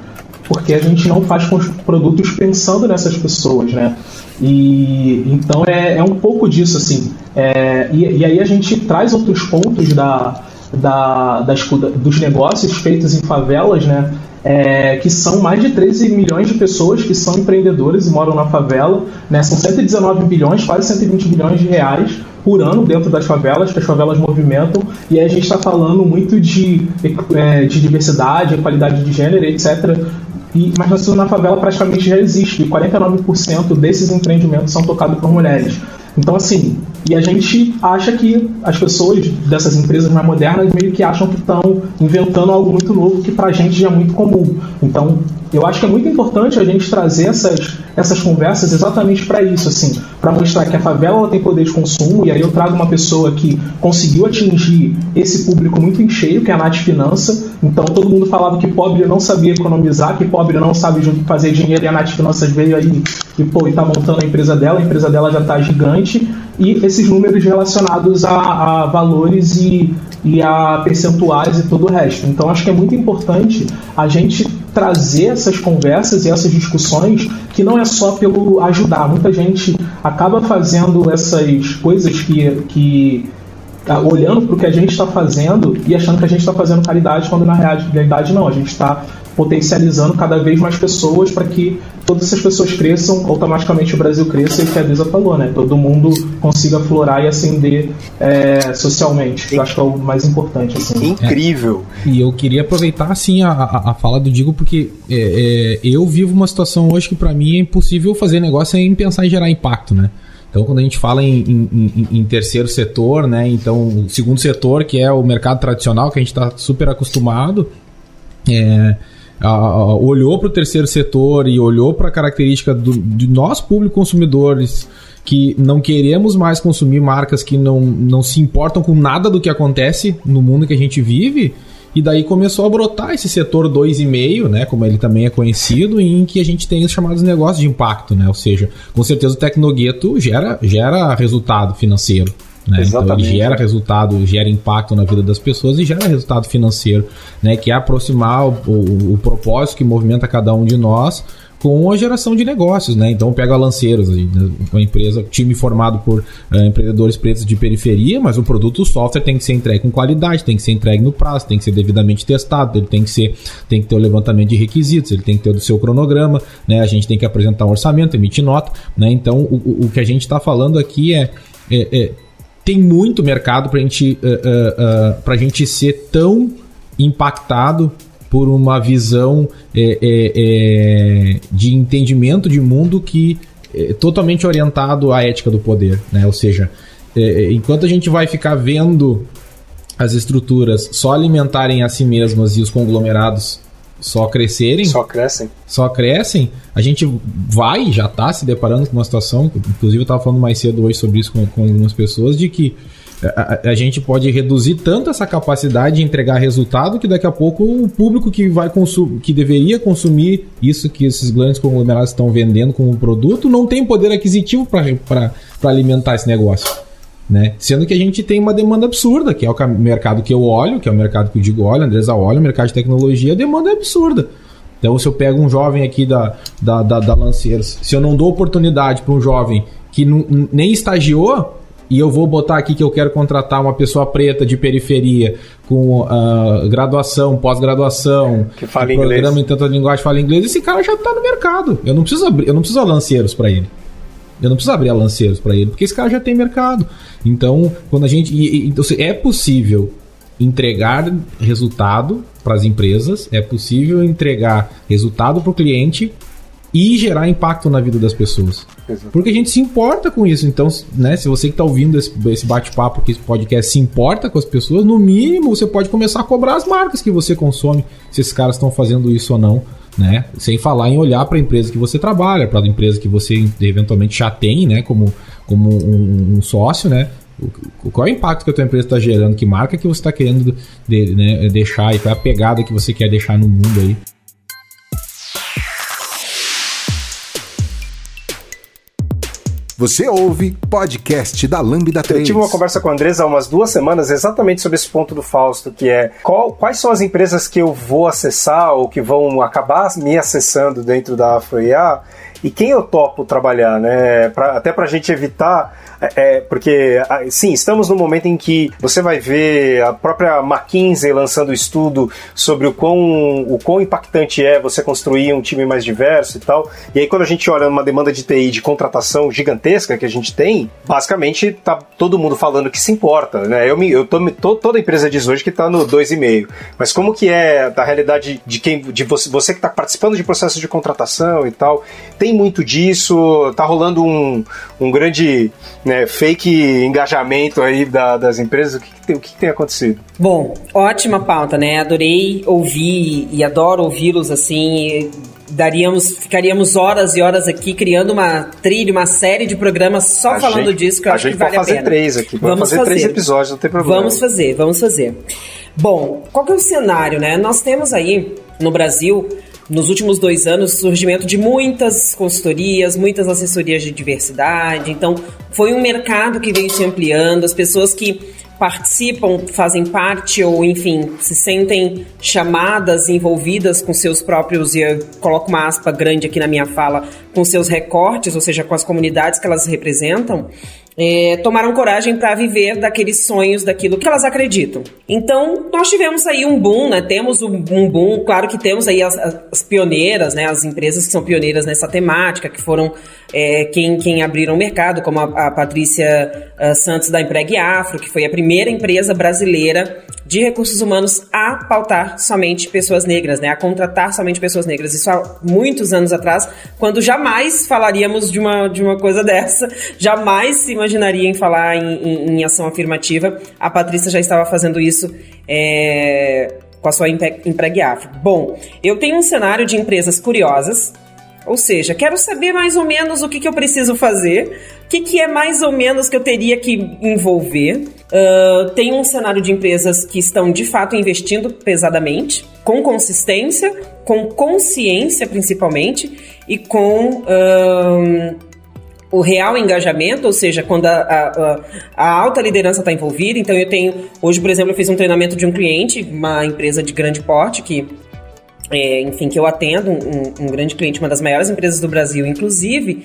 Porque a gente não faz produtos pensando nessas pessoas, né? E então é, é um pouco disso assim. É, e, e, aí a gente traz outros pontos da, da, das, dos negócios feitos em favelas, né? É, que são mais de 13 milhões de pessoas que são empreendedores e moram na favela. Né? São 119 bilhões, quase 120 bilhões de reais por ano dentro das favelas, que as favelas movimentam, e a gente está falando muito de, é, de diversidade, equalidade de gênero, etc. E, mas na favela praticamente já existe, e 49% desses empreendimentos são tocados por mulheres. Então, assim, e a gente acha que as pessoas dessas empresas mais modernas meio que acham que estão inventando algo muito novo que pra gente já é muito comum. Então, eu acho que é muito importante a gente trazer essas, essas conversas exatamente para isso, assim, para mostrar que a favela tem poder de consumo, e aí eu trago uma pessoa que conseguiu atingir esse público muito em cheio, que é a Nath Finança. Então todo mundo falava que pobre não sabia economizar, que pobre não sabe fazer dinheiro, e a Nath Finanças veio aí e, pô, e tá montando a empresa dela, a empresa dela já está gigante, e esses números relacionados a, a valores e, e a percentuais e todo o resto. Então acho que é muito importante a gente trazer essas conversas e essas discussões que não é só pelo ajudar. Muita gente acaba fazendo essas coisas que, que tá olhando para o que a gente está fazendo e achando que a gente está fazendo caridade, quando na realidade não. A gente está potencializando cada vez mais pessoas para que todas essas pessoas cresçam, automaticamente o Brasil cresça, e o que a Brisa falou, né? Todo mundo consiga florar e ascender é, socialmente. Eu acho que é o mais importante. Assim. Incrível! É. E eu queria aproveitar, assim, a, a, a fala do Digo, porque é, é eu vivo uma situação hoje que para mim é impossível fazer negócio sem pensar em gerar impacto, né? Então, quando a gente fala em, em, em, terceiro setor, né? Então, o segundo setor, que é o mercado tradicional, que a gente está super acostumado, é, olhou para o terceiro setor e olhou para a característica do, de nós, público consumidores, que não queremos mais consumir marcas que não, não se importam com nada do que acontece no mundo que a gente vive. E daí começou a brotar esse setor 2,5, né, como ele também é conhecido, em que a gente tem os chamados negócios de impacto, né? Ou seja, com certeza o Tecnogueto gera, gera resultado financeiro. Né? Então ele gera resultado, gera impacto na vida das pessoas e gera resultado financeiro, né? que é aproximar o, o, o propósito que movimenta cada um de nós com a geração de negócios, né? Então pega Lanceiros, uma empresa, time formado por uh, empreendedores pretos de periferia, mas o produto, o software tem que ser entregue com qualidade, tem que ser entregue no prazo, tem que ser devidamente testado, ele tem que ser, tem que ter o levantamento de requisitos, ele tem que ter o seu cronograma, né? A gente tem que apresentar um orçamento, emitir nota, né? Então o, o que a gente está falando aqui é, é, é tem muito mercado para gente, uh, uh, uh, gente ser tão impactado por uma visão é, é, é, de entendimento de mundo que é totalmente orientado à ética do poder, né? Ou seja, é, é, enquanto a gente vai ficar vendo as estruturas só alimentarem a si mesmas e os conglomerados só crescerem. Só crescem. Só crescem. A gente vai, já está se deparando com uma situação, inclusive eu estava falando mais cedo hoje sobre isso com, com algumas pessoas, de que a, a, gente pode reduzir tanto essa capacidade de entregar resultado que daqui a pouco o público que vai consumir, que deveria consumir isso que esses grandes conglomerados estão vendendo como produto não tem poder aquisitivo para alimentar esse negócio. Né? Sendo que a gente tem uma demanda absurda, que é o mercado que eu olho, que é o mercado que eu digo, olha, Andresa olha, o mercado de tecnologia, a demanda é absurda. Então, se eu pego um jovem aqui da, da, da, da Lanceiros, se eu não dou oportunidade para um jovem que nem estagiou, e eu vou botar aqui que eu quero contratar uma pessoa preta de periferia com uh, graduação, pós-graduação, que fala programa inglês. em tanta linguagem fala inglês, esse cara já está no mercado. Eu não preciso abrir, eu não preciso lanceiros para ele. Eu não preciso abrir a lanceiros para ele, porque esse cara já tem mercado. Então, quando a gente. E, e, então, é possível entregar resultado para as empresas, é possível entregar resultado para o cliente e gerar impacto na vida das pessoas. Exato. Porque a gente se importa com isso. Então, né, se você que está ouvindo esse, esse bate-papo aqui, esse podcast, se importa com as pessoas, no mínimo você pode começar a cobrar as marcas que você consome, se esses caras estão fazendo isso ou não né? Sem falar em olhar para a empresa que você trabalha, para a empresa que você eventualmente já tem, né? Como, como um, um sócio, né? Qual é o impacto que a tua empresa está gerando? Que marca que você está querendo de, né, deixar e qual é a pegada que você quer deixar no mundo aí? Você ouve podcast da Lambda 3. Eu tive uma conversa com a Andresa há umas duas semanas exatamente sobre esse ponto do Fausto, que é qual, quais são as empresas que eu vou acessar ou que vão acabar me acessando dentro da AfroIA e quem eu topo trabalhar, né? Pra, até para a gente evitar é, é, porque, sim, estamos num momento em que você vai ver a própria McKinsey lançando estudo sobre o quão, o quão impactante é você construir um time mais diverso e tal. E aí, quando a gente olha uma demanda de TI de contratação gigantesca que a gente tem, basicamente tá todo mundo falando que se importa, né? Eu, me, eu tô, tô toda empresa diz hoje que está no 2,5. Mas como que é da realidade de quem de você, você que está participando de processos de contratação e tal? Tem muito disso, tá rolando um, um grande né, fake engajamento aí da, das empresas? O, que, que, tem, o que, que, tem acontecido? Bom, ótima pauta, né? Adorei ouvir e adoro ouvi-los assim. Daríamos, ficaríamos horas e horas aqui criando uma trilha, uma série de programas só a falando gente, disso que eu acho que vale a pena. fazer três aqui, vamos fazer, fazer três episódios, não tem problema. Vamos fazer, vamos fazer. Bom, qual que é o cenário, né? Nós temos aí no Brasil nos últimos dois anos, o surgimento de muitas consultorias, muitas assessorias de diversidade. Então, foi um mercado que veio se ampliando, as pessoas que participam, fazem parte ou, enfim, se sentem chamadas, envolvidas com seus próprios, e eu coloco uma aspa grande aqui na minha fala, com seus recortes, ou seja, com as comunidades que elas representam, é, tomaram coragem para viver daqueles sonhos, daquilo que elas acreditam. Então, nós tivemos aí um boom, né? Temos um boom, claro que temos aí as, as pioneiras, né? As empresas que são pioneiras nessa temática, que foram é, quem, quem abriram o mercado, como a, a Patrícia a Santos da Empregue Afro, que foi a primeira empresa brasileira de recursos humanos a pautar somente pessoas negras, né? A contratar somente pessoas negras. Isso há muitos anos atrás, quando jamais falaríamos de uma, de uma coisa dessa, jamais se imaginaria em falar em, em, em ação afirmativa. A Patrícia já estava fazendo isso é, com a sua Empregue Afro. Bom, eu tenho um cenário de empresas curiosas, ou seja, quero saber mais ou menos o que, que eu preciso fazer, o que, que é mais ou menos que eu teria que envolver. Uh, tem um cenário de empresas que estão de fato investindo pesadamente, com consistência, com consciência principalmente, e com. Uh, o real engajamento, ou seja, quando a, a, a alta liderança está envolvida. Então, eu tenho. Hoje, por exemplo, eu fiz um treinamento de um cliente, uma empresa de grande porte, que é, enfim, que eu atendo, um, um, grande cliente, uma das maiores empresas do Brasil, inclusive.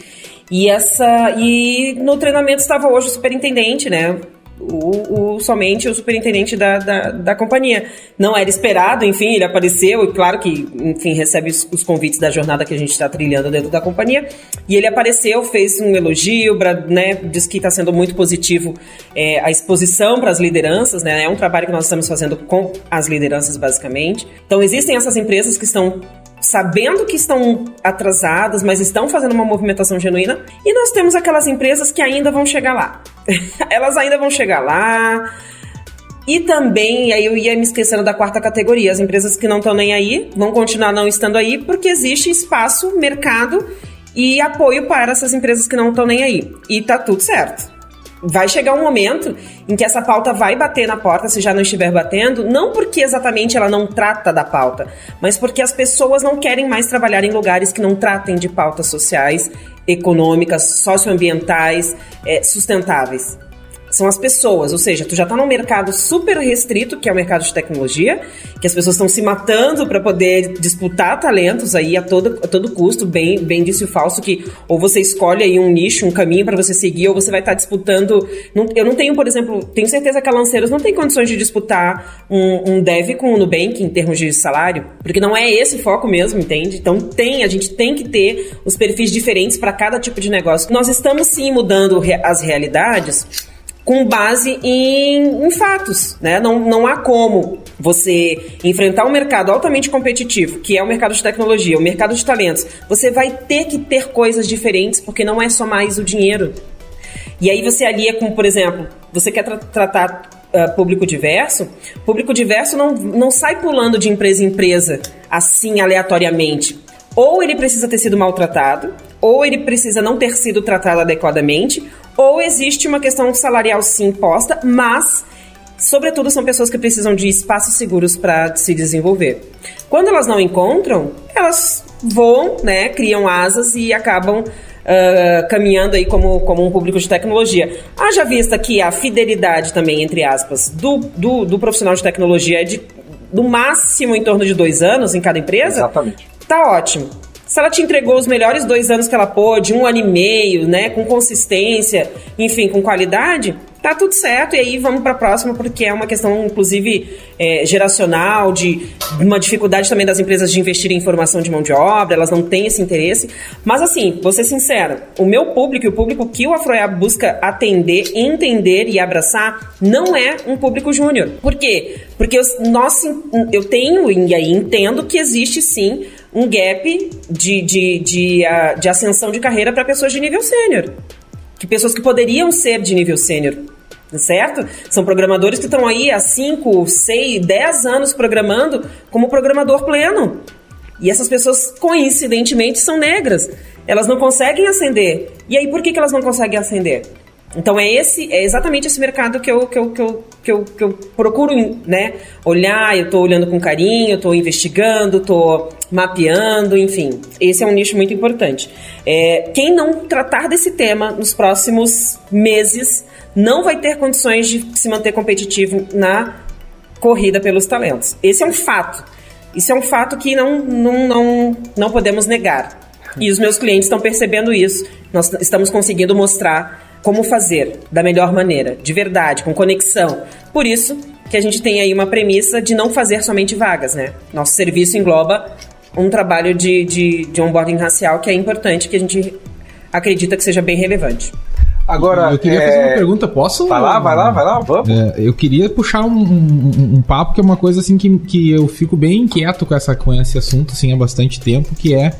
E essa e no treinamento estava hoje o superintendente, né? O, o, somente o superintendente da, da, da, companhia. Não era esperado, enfim, ele apareceu e claro que, enfim, recebe os, os convites da jornada que a gente está trilhando dentro da companhia. E ele apareceu, fez um elogio, né, disse que está sendo muito positivo é, a exposição para as lideranças, né? É um trabalho que nós estamos fazendo com as lideranças, basicamente. Então, existem essas empresas que estão sabendo que estão atrasadas, mas estão fazendo uma movimentação genuína. E nós temos aquelas empresas que ainda vão chegar lá. Elas ainda vão chegar lá. E também, aí eu ia me esquecendo da quarta categoria, as empresas que não estão nem aí, vão continuar não estando aí, porque existe espaço, mercado e apoio para essas empresas que não estão nem aí. E tá tudo certo vai chegar um momento em que essa pauta vai bater na porta, se já não estiver batendo, não porque exatamente ela não trata da pauta, mas porque as pessoas não querem mais trabalhar em lugares que não tratem de pautas sociais, econômicas, socioambientais, é, sustentáveis são as pessoas, ou seja, tu já está num mercado super restrito, que é o mercado de tecnologia, que as pessoas estão se matando para poder disputar talentos aí a todo, a todo custo, bem, bem disse o falso, que ou você escolhe aí um nicho, um caminho para você seguir, ou você vai estar tá disputando. Não, eu não tenho, por exemplo, tenho certeza que a Lanceiros não tem condições de disputar um, um dev com o Nubank em termos de salário, porque não é esse foco mesmo, entende? Então tem, a gente tem que ter os perfis diferentes para cada tipo de negócio. Nós estamos sim mudando as realidades com base em, em, fatos, né? Não, não há como você enfrentar um mercado altamente competitivo, que é o mercado de tecnologia, o mercado de talentos. Você vai ter que ter coisas diferentes, porque não é só mais o dinheiro. E aí você alia com, por exemplo, você quer tra tratar uh, público diverso, público diverso não, não sai pulando de empresa em empresa assim aleatoriamente. Ou ele precisa ter sido maltratado, ou ele precisa não ter sido tratado adequadamente, ou existe uma questão salarial sim posta, mas sobretudo são pessoas que precisam de espaços seguros para se desenvolver. Quando elas não encontram, elas voam, né, criam asas e acabam uh, caminhando aí como, como um público de tecnologia. Haja vista que a fidelidade também, entre aspas, do, do, do profissional de tecnologia é de no máximo em torno de dois anos em cada empresa. Exatamente. Tá ótimo. Se ela te entregou os melhores dois anos que ela pôde, um ano e meio, né, com consistência, enfim, com qualidade, tá tudo certo. E aí vamos para a próxima, porque é uma questão, inclusive, é, geracional, de uma dificuldade também das empresas de investir em formação de mão de obra, elas não têm esse interesse. Mas assim, vou ser sincera, o meu público e o público que o Afroiab busca atender, entender e abraçar não é um público júnior. Por quê? Porque eu, nós, eu tenho e aí entendo que existe sim um gap de, de, de, de ascensão de carreira para pessoas de nível sênior. Que pessoas que poderiam ser de nível sênior, certo? São programadores que estão aí há 5, 6, 10 anos programando como programador pleno. E essas pessoas, coincidentemente, são negras. Elas não conseguem ascender. E aí, por que, que elas não conseguem ascender? Então é esse, é exatamente esse mercado que eu, que eu, que eu, que eu, que eu procuro né, olhar, eu estou olhando com carinho, estou investigando, estou mapeando, enfim. Esse é um nicho muito importante. É, quem não tratar desse tema nos próximos meses não vai ter condições de se manter competitivo na corrida pelos talentos. Esse é um fato. Isso é um fato que não, não, não, não podemos negar. E os meus clientes estão percebendo isso. Nós estamos conseguindo mostrar como fazer da melhor maneira, de verdade, com conexão. Por isso que a gente tem aí uma premissa de não fazer somente vagas, né? Nosso serviço engloba um trabalho de, de, de onboarding racial que é importante, que a gente acredita que seja bem relevante. Agora, eu queria é... fazer uma pergunta, posso? Vai lá, vai lá, vai lá, vamos. É, eu queria puxar um, um, um, papo que é uma coisa assim que, que eu fico bem inquieto com, essa, com esse assunto assim, há bastante tempo, que é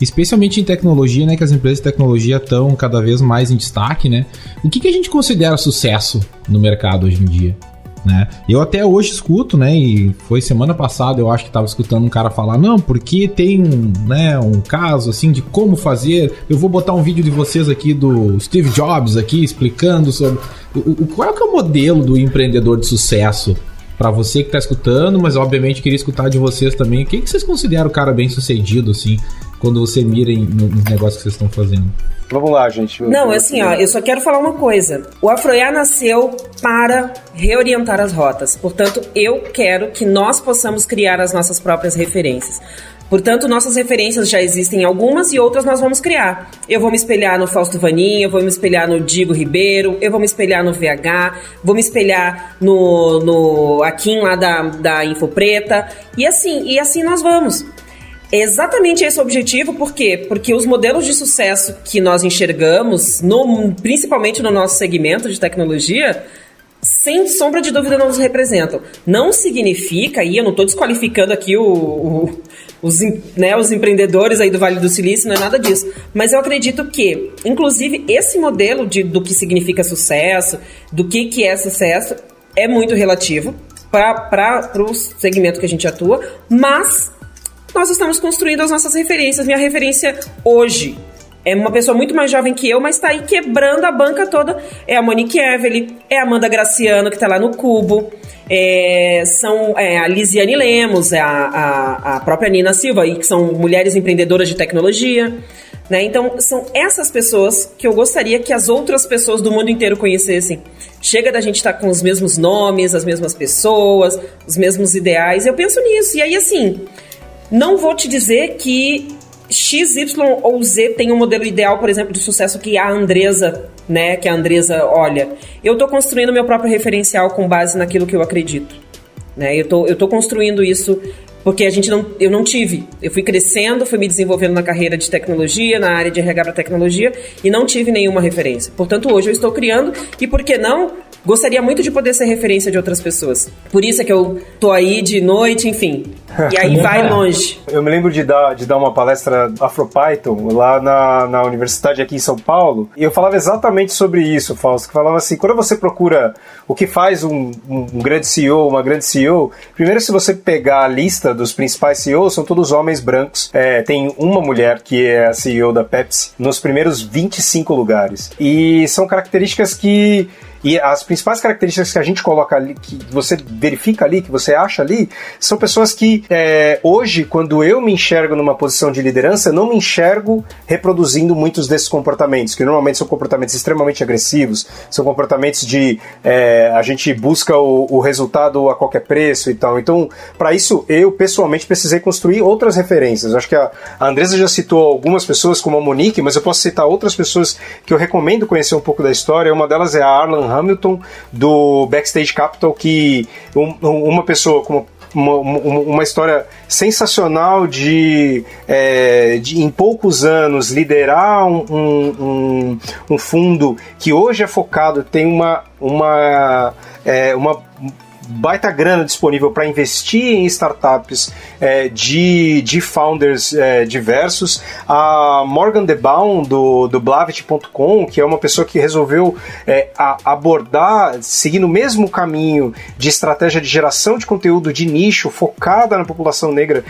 especialmente em tecnologia, né, que as empresas de tecnologia estão cada vez mais em destaque, né? O que, que a gente considera sucesso no mercado hoje em dia? né? Eu até hoje escuto, né? E foi semana passada eu acho que estava escutando um cara falar, não, porque tem um, né, um caso assim de como fazer. Eu vou botar um vídeo de vocês aqui do Steve Jobs aqui explicando sobre o, qual é, que é o modelo do empreendedor de sucesso para você que está escutando, mas obviamente queria escutar de vocês também. Quem que vocês consideram o cara bem sucedido assim, quando você mira em, nos negócios que vocês estão fazendo? Vamos lá, gente. Não, assim, ó, eu só quero falar uma coisa. O Afroiá nasceu para reorientar as rotas. Portanto, eu quero que nós possamos criar as nossas próprias referências. Portanto, nossas referências já existem algumas e outras nós vamos criar. Eu vou me espelhar no Fausto Vaninho, eu vou me espelhar no Digo Ribeiro, eu vou me espelhar no VH, vou me espelhar no, no Akin lá da, da Info Preta. E assim, e assim nós vamos exatamente esse o objetivo, por quê? Porque os modelos de sucesso que nós enxergamos, no, principalmente no nosso segmento de tecnologia, sem sombra de dúvida não nos representam. Não significa, e eu não estou desqualificando aqui o, o, os, né, os empreendedores aí do Vale do Silício, não é nada disso. Mas eu acredito que, inclusive, esse modelo de, do que significa sucesso, do que, que é sucesso, é muito relativo para o segmento que a gente atua, mas nós estamos construindo as nossas referências. Minha referência hoje é uma pessoa muito mais jovem que eu, mas está aí quebrando a banca toda. É a Monique Evelyn, é a Amanda Graciano, que está lá no Cubo, é, são é, a Lisiane Lemos, é a, a, a própria Nina Silva, que são mulheres empreendedoras de tecnologia. Né? Então, são essas pessoas que eu gostaria que as outras pessoas do mundo inteiro conhecessem. Chega da gente estar tá com os mesmos nomes, as mesmas pessoas, os mesmos ideais. Eu penso nisso. E aí, assim, não vou te dizer que X, Y ou Z tem um modelo ideal, por exemplo, de sucesso que a Andresa, né? Que a Andresa olha. Eu estou construindo meu próprio referencial com base naquilo que eu acredito. Né? Eu tô, eu tô construindo isso porque a gente não, eu não tive. Eu fui crescendo, fui me desenvolvendo na carreira de tecnologia, na área de RH para tecnologia e não tive nenhuma referência. Portanto, hoje eu estou criando e por que não Gostaria muito de poder ser referência de outras pessoas. Por isso é que eu tô aí de noite, enfim. E aí vai longe. Eu me lembro de dar, de dar uma palestra AfroPython lá na, na universidade aqui em São Paulo. E eu falava exatamente sobre isso, Fausto. Que falava assim: quando você procura o que faz um, um, um grande CEO, uma grande CEO, primeiro, se você pegar a lista dos principais CEOs, são todos homens brancos. É, tem uma mulher que é a CEO da Pepsi nos primeiros 25 lugares. E são características que e as principais características que a gente coloca ali, que você verifica ali, que você acha ali, são pessoas que é, hoje, quando eu me enxergo numa posição de liderança, não me enxergo reproduzindo muitos desses comportamentos, que normalmente são comportamentos extremamente agressivos, são comportamentos de é, a gente busca o, o, resultado a qualquer preço e tal. Então, para isso, eu pessoalmente precisei construir outras referências. acho que a, a Andresa já citou algumas pessoas, como a Monique, mas eu posso citar outras pessoas que eu recomendo conhecer um pouco da história. Uma delas é a Arlan Hamilton do Backstage Capital, que um, uma pessoa com uma, uma, uma, história sensacional de, é, de, em poucos anos, liderar um, um, um, fundo que hoje é focado, tem uma, uma, é, uma baita grana disponível para investir em startups é, de, de founders é, diversos. A Morgan DeBaum, do, do Blavit.com, que é uma pessoa que resolveu é, a, abordar, seguindo o mesmo caminho de estratégia de geração de conteúdo de nicho, focada na população negra,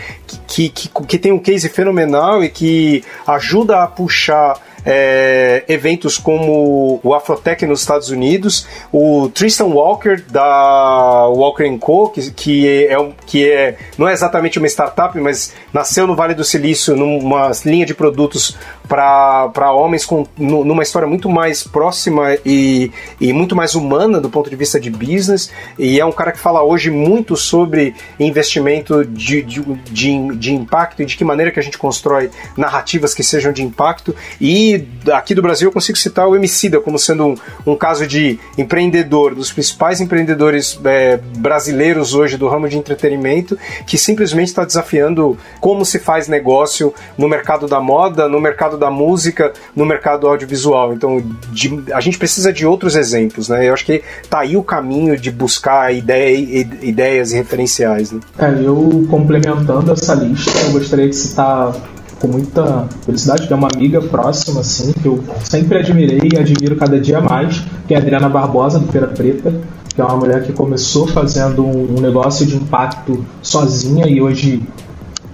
que, que, que, que tem um case fenomenal e que ajuda a puxar é, eventos como o Afrotech nos Estados Unidos, o Tristan Walker da Walker Co, que, que, é, que é não é exatamente uma startup, mas nasceu no Vale do Silício numa linha de produtos para homens com, numa história muito mais próxima e, e muito mais humana do ponto de vista de business. E é um cara que fala hoje muito sobre investimento de, de, de, de impacto e de que maneira que a gente constrói narrativas que sejam de impacto. E aqui do Brasil eu consigo citar o Emicida como sendo um, um caso de empreendedor, dos principais empreendedores é, brasileiros hoje do ramo de entretenimento, que simplesmente está desafiando como se faz negócio no mercado da moda, no mercado da música, no mercado audiovisual. Então, de, a gente precisa de outros exemplos, né? Eu acho que tá aí o caminho de buscar ideia, ideias e referenciais. Né? É, eu complementando essa lista, eu gostaria de citar com muita felicidade, que é uma amiga próxima, assim, que eu sempre admirei e admiro cada dia mais, que é a Adriana Barbosa, do Feira Preta, que é uma mulher que começou fazendo um negócio de impacto sozinha e hoje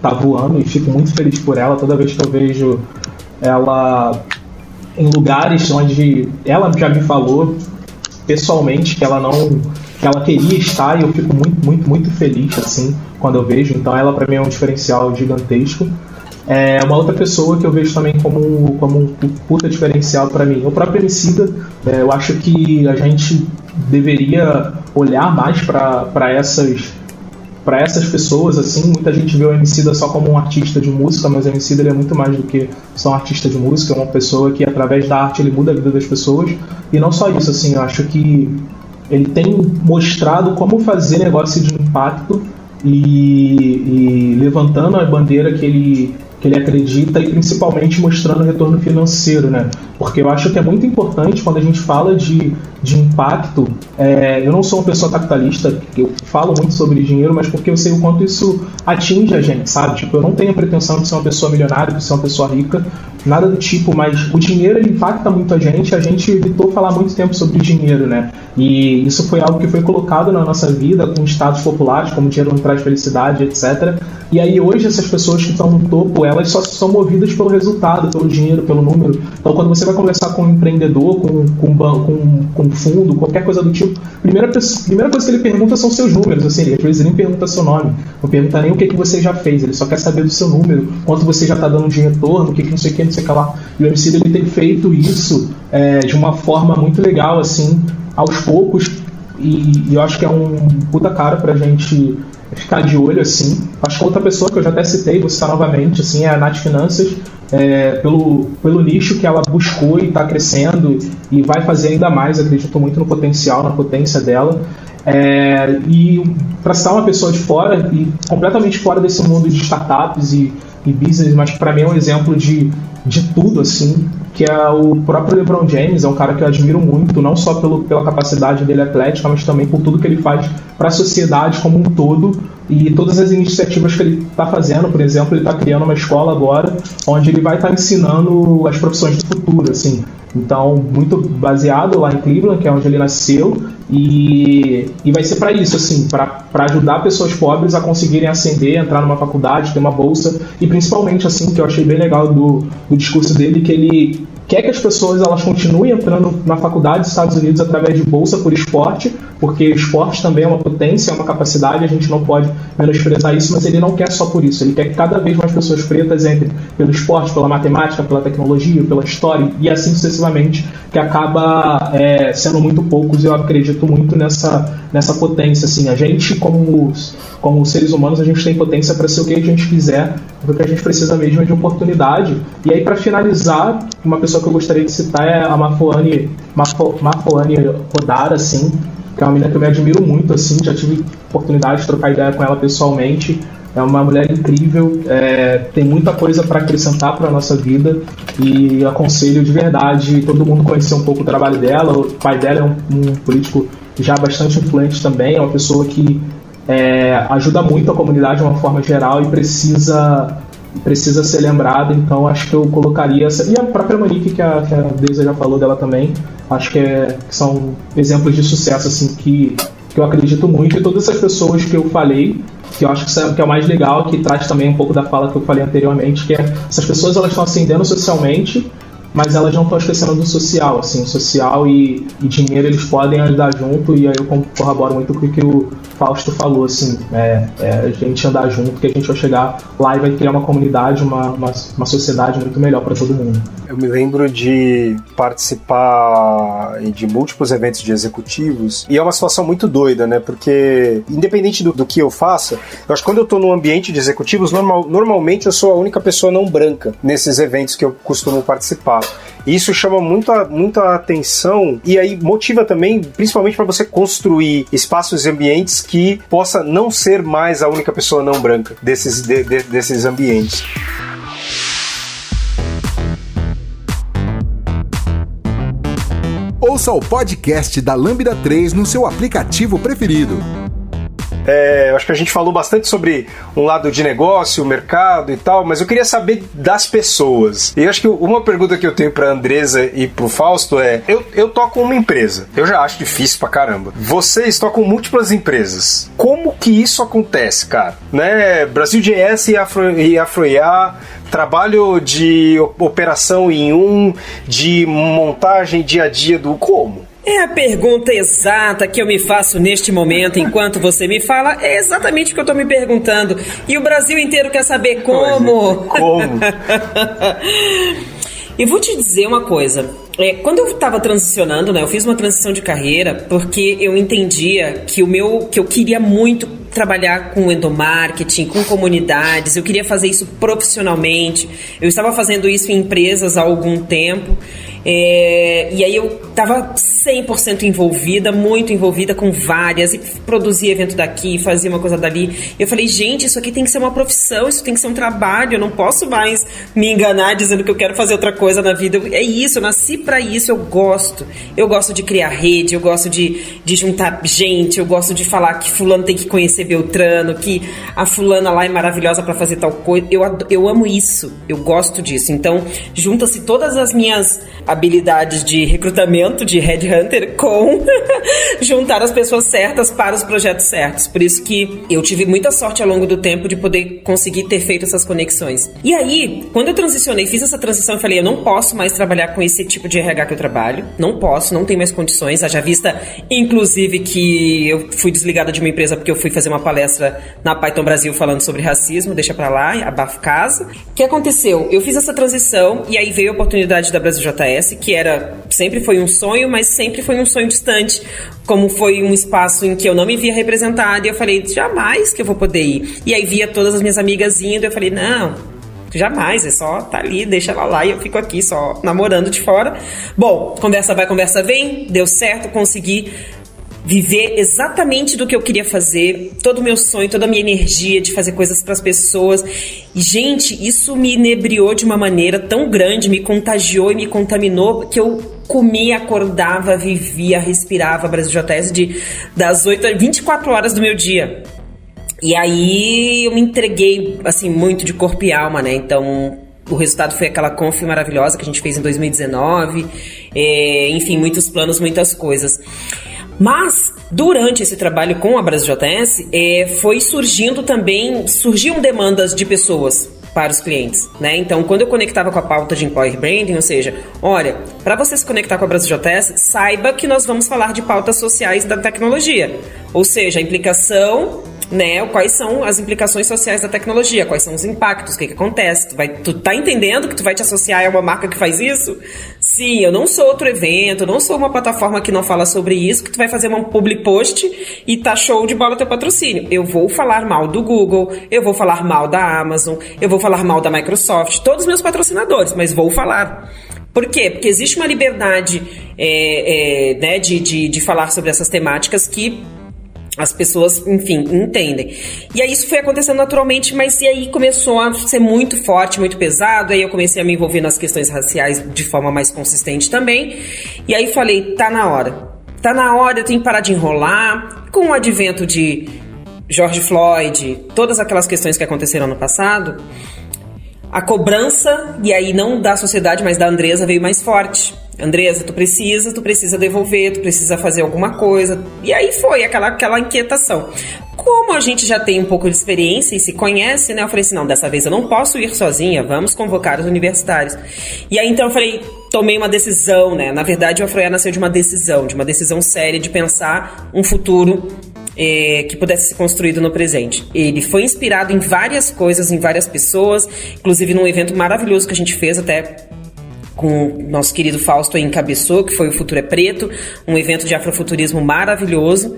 tá voando e fico muito feliz por ela toda vez que eu vejo ela em lugares onde ela já me falou pessoalmente que ela não que ela queria estar e eu fico muito muito muito feliz assim quando eu vejo então ela para mim é um diferencial gigantesco é uma outra pessoa que eu vejo também como, como um puta diferencial para mim. O próprio Emicida, é, eu acho que a gente deveria olhar mais para essas para essas pessoas, assim, muita gente vê o Emicida só como um artista de música, mas o Emicida ele é muito mais do que só um artista de música, é uma pessoa que através da arte ele muda a vida das pessoas. E não só isso, assim, eu acho que ele tem mostrado como fazer negócio de impacto e, e levantando a bandeira que ele que ele acredita e principalmente mostrando o retorno financeiro, né? Porque eu acho que é muito importante quando a gente fala de, de impacto. É, eu não sou uma pessoa capitalista, eu falo muito sobre dinheiro, mas porque eu sei o quanto isso atinge a gente, sabe? Tipo, eu não tenho a pretensão de ser uma pessoa milionária, de ser uma pessoa rica, nada do tipo, mas o dinheiro ele impacta muito a gente. A gente evitou falar muito tempo sobre dinheiro, né? E isso foi algo que foi colocado na nossa vida com estados populares, como dinheiro não traz felicidade, etc. E aí hoje essas pessoas que estão no topo, elas só são movidas pelo resultado, pelo dinheiro, pelo número. Então quando você vai conversar com um empreendedor, com, com, com, com fundo, qualquer coisa do tipo, primeira, primeira coisa que ele pergunta são seus números. Assim, às vezes ele nem pergunta seu nome, não pergunta nem o que, que você já fez, ele só quer saber do seu número, quanto você já está dando de retorno, o que, que não sei o que, não sei o que lá. E o MC ele tem feito isso é, de uma forma muito legal, assim, aos poucos, e, e eu acho que é um puta cara pra gente ficar de olho, assim. Acho que outra pessoa que eu já até citei, vou citar novamente, assim, é a Nath Finanças, é, pelo, pelo nicho que ela buscou e está crescendo e vai fazer ainda mais, acredito muito no potencial, na potência dela. É, e para citar uma pessoa de fora e completamente fora desse mundo de startups e, e business, mas para mim é um exemplo de, de tudo, assim, que é o próprio LeBron James, é um cara que eu admiro muito, não só pelo, pela capacidade dele atlética, mas também por tudo que ele faz para a sociedade como um todo e todas as iniciativas que ele está fazendo. Por exemplo, ele está criando uma escola agora onde ele vai estar tá ensinando as profissões do futuro, assim. Então, muito baseado lá em Cleveland, que é onde ele nasceu, e, e vai ser para isso, assim, para ajudar pessoas pobres a conseguirem ascender, entrar numa faculdade, ter uma bolsa, e principalmente, assim, que eu achei bem legal do, do discurso dele, que ele quer que as pessoas elas continuem entrando na faculdade dos Estados Unidos através de bolsa por esporte, porque esporte também é uma potência, é uma capacidade, a gente não pode menosprezar isso, mas ele não quer só por isso, ele quer que cada vez mais pessoas pretas entrem pelo esporte, pela matemática, pela tecnologia, pela história e assim sucessivamente, que acaba é, sendo muito poucos e eu acredito muito nessa, nessa potência. Assim, a gente, como, como seres humanos, a gente tem potência para ser o que a gente quiser, porque a gente precisa mesmo é de oportunidade. E aí, para finalizar, uma pessoa que eu gostaria de citar é a Mafoane, Mafo, Mafoane Rodara, assim, que é uma menina que eu me admiro muito, assim, já tive oportunidade de trocar ideia com ela pessoalmente. É uma mulher incrível, é, tem muita coisa para acrescentar para nossa vida e aconselho de verdade todo mundo conhecer um pouco o trabalho dela. O pai dela é um, um político já bastante influente também, é uma pessoa que é, ajuda muito a comunidade de uma forma geral e precisa precisa ser lembrada, então acho que eu colocaria essa. E a própria Monique, que a, que a já falou dela também, acho que, é, que são exemplos de sucesso assim que, que eu acredito muito. E todas essas pessoas que eu falei, que eu acho que, é, que é o mais legal, que traz também um pouco da fala que eu falei anteriormente, que é essas pessoas elas estão ascendendo socialmente, mas elas não estão esquecendo do social, assim, social e, e, dinheiro eles podem ajudar junto, e aí eu corroboro muito com o que o, Fausto falou, assim, é, é, a gente andar junto, que a gente vai chegar lá e vai criar uma comunidade, uma, uma, uma sociedade muito melhor para todo mundo. Eu me lembro de participar de múltiplos eventos de executivos e é uma situação muito doida, né? Porque, independente do, do que eu faça, eu acho que quando eu tô num ambiente de executivos, normal, normalmente eu sou a única pessoa não branca nesses eventos que eu costumo participar. Isso chama muita, muita atenção e aí motiva também, principalmente para você construir espaços e ambientes que possa não ser mais a única pessoa não branca desses, de, de, desses ambientes. Ouça o podcast da Lambda 3 no seu aplicativo preferido. É, acho que a gente falou bastante sobre um lado de negócio, mercado e tal, mas eu queria saber das pessoas. E acho que uma pergunta que eu tenho pra Andresa e pro Fausto é: eu, eu toco uma empresa, eu já acho difícil pra caramba. Vocês tocam múltiplas empresas. Como que isso acontece, cara? Né? Brasil GS e Afro, trabalho de operação em um, de montagem dia a dia do como? É a pergunta exata que eu me faço neste momento, enquanto você me fala, é exatamente o que eu estou me perguntando. E o Brasil inteiro quer saber como. Como? e vou te dizer uma coisa. É, quando eu estava transicionando, né, eu fiz uma transição de carreira porque eu entendia que o meu, que eu queria muito trabalhar com endomarketing, com comunidades, eu queria fazer isso profissionalmente. Eu estava fazendo isso em empresas há algum tempo é, e aí eu tava 100% envolvida, muito envolvida com várias, e produzia evento daqui, fazia uma coisa dali. Eu falei, gente, isso aqui tem que ser uma profissão, isso tem que ser um trabalho, eu não posso mais me enganar dizendo que eu quero fazer outra coisa na vida. É isso, eu nasci para isso, eu gosto. Eu gosto de criar rede, eu gosto de, de juntar gente, eu gosto de falar que fulano tem que conhecer Beltrano, que a fulana lá é maravilhosa para fazer tal coisa. Eu, eu amo isso, eu gosto disso. Então, junta-se todas as minhas habilidades de recrutamento, de headhunter, com juntar as pessoas certas para os projetos certos. Por isso que eu tive muita sorte ao longo do tempo de poder conseguir ter feito essas conexões. E aí, quando eu transicionei, fiz essa transição, eu falei, eu não posso mais trabalhar com esse tipo de RH que eu trabalho. Não posso, não tenho mais condições. Haja vista, inclusive, que eu fui desligada de uma empresa porque eu fui fazer uma palestra na Python Brasil falando sobre racismo, deixa pra lá, abafa casa. O que aconteceu? Eu fiz essa transição e aí veio a oportunidade da Brasil JS que era sempre foi um sonho, mas sempre foi um sonho distante. Como foi um espaço em que eu não me via representada, e eu falei, jamais que eu vou poder ir. E aí via todas as minhas amigas indo, eu falei, não, jamais, é só tá ali, deixa ela lá e eu fico aqui só namorando de fora. Bom, conversa vai, conversa vem, deu certo, consegui viver exatamente do que eu queria fazer, todo o meu sonho, toda a minha energia de fazer coisas para as pessoas. E, gente, isso me inebriou de uma maneira tão grande, me contagiou e me contaminou que eu comia, acordava, vivia, respirava Brasil JS de, das 8 a 24 horas do meu dia. E aí eu me entreguei, assim, muito de corpo e alma, né? Então, o resultado foi aquela conf maravilhosa que a gente fez em 2019. É, enfim, muitos planos, muitas coisas. Mas durante esse trabalho com a Brasil JS, é, foi surgindo também, surgiam demandas de pessoas para os clientes, né? Então, quando eu conectava com a pauta de employer branding, ou seja, olha, para você se conectar com a Brasil JS, saiba que nós vamos falar de pautas sociais da tecnologia, ou seja, a implicação né, quais são as implicações sociais da tecnologia, quais são os impactos, o que, que acontece. Tu, vai, tu tá entendendo que tu vai te associar a uma marca que faz isso? Sim, eu não sou outro evento, eu não sou uma plataforma que não fala sobre isso, que tu vai fazer uma public post e tá show de bola teu patrocínio. Eu vou falar mal do Google, eu vou falar mal da Amazon, eu vou falar mal da Microsoft, todos os meus patrocinadores, mas vou falar. Por quê? Porque existe uma liberdade é, é, né, de, de, de falar sobre essas temáticas que as pessoas, enfim, entendem. E aí isso foi acontecendo naturalmente, mas e aí começou a ser muito forte, muito pesado. Aí eu comecei a me envolver nas questões raciais de forma mais consistente também. E aí falei, tá na hora. Tá na hora, eu tenho que parar de enrolar. Com o advento de George Floyd, todas aquelas questões que aconteceram no passado, a cobrança, e aí não da sociedade, mas da Andresa, veio mais forte. Andresa, tu precisa, tu precisa devolver, tu precisa fazer alguma coisa. E aí foi aquela, aquela inquietação. Como a gente já tem um pouco de experiência e se conhece, né? Eu falei assim: não, dessa vez eu não posso ir sozinha, vamos convocar os universitários. E aí então eu falei: tomei uma decisão, né? Na verdade, o Afroia nasceu de uma decisão, de uma decisão séria de pensar um futuro é, que pudesse ser construído no presente. Ele foi inspirado em várias coisas, em várias pessoas, inclusive num evento maravilhoso que a gente fez até com o nosso querido Fausto encabeçou, que foi o Futuro é Preto, um evento de afrofuturismo maravilhoso.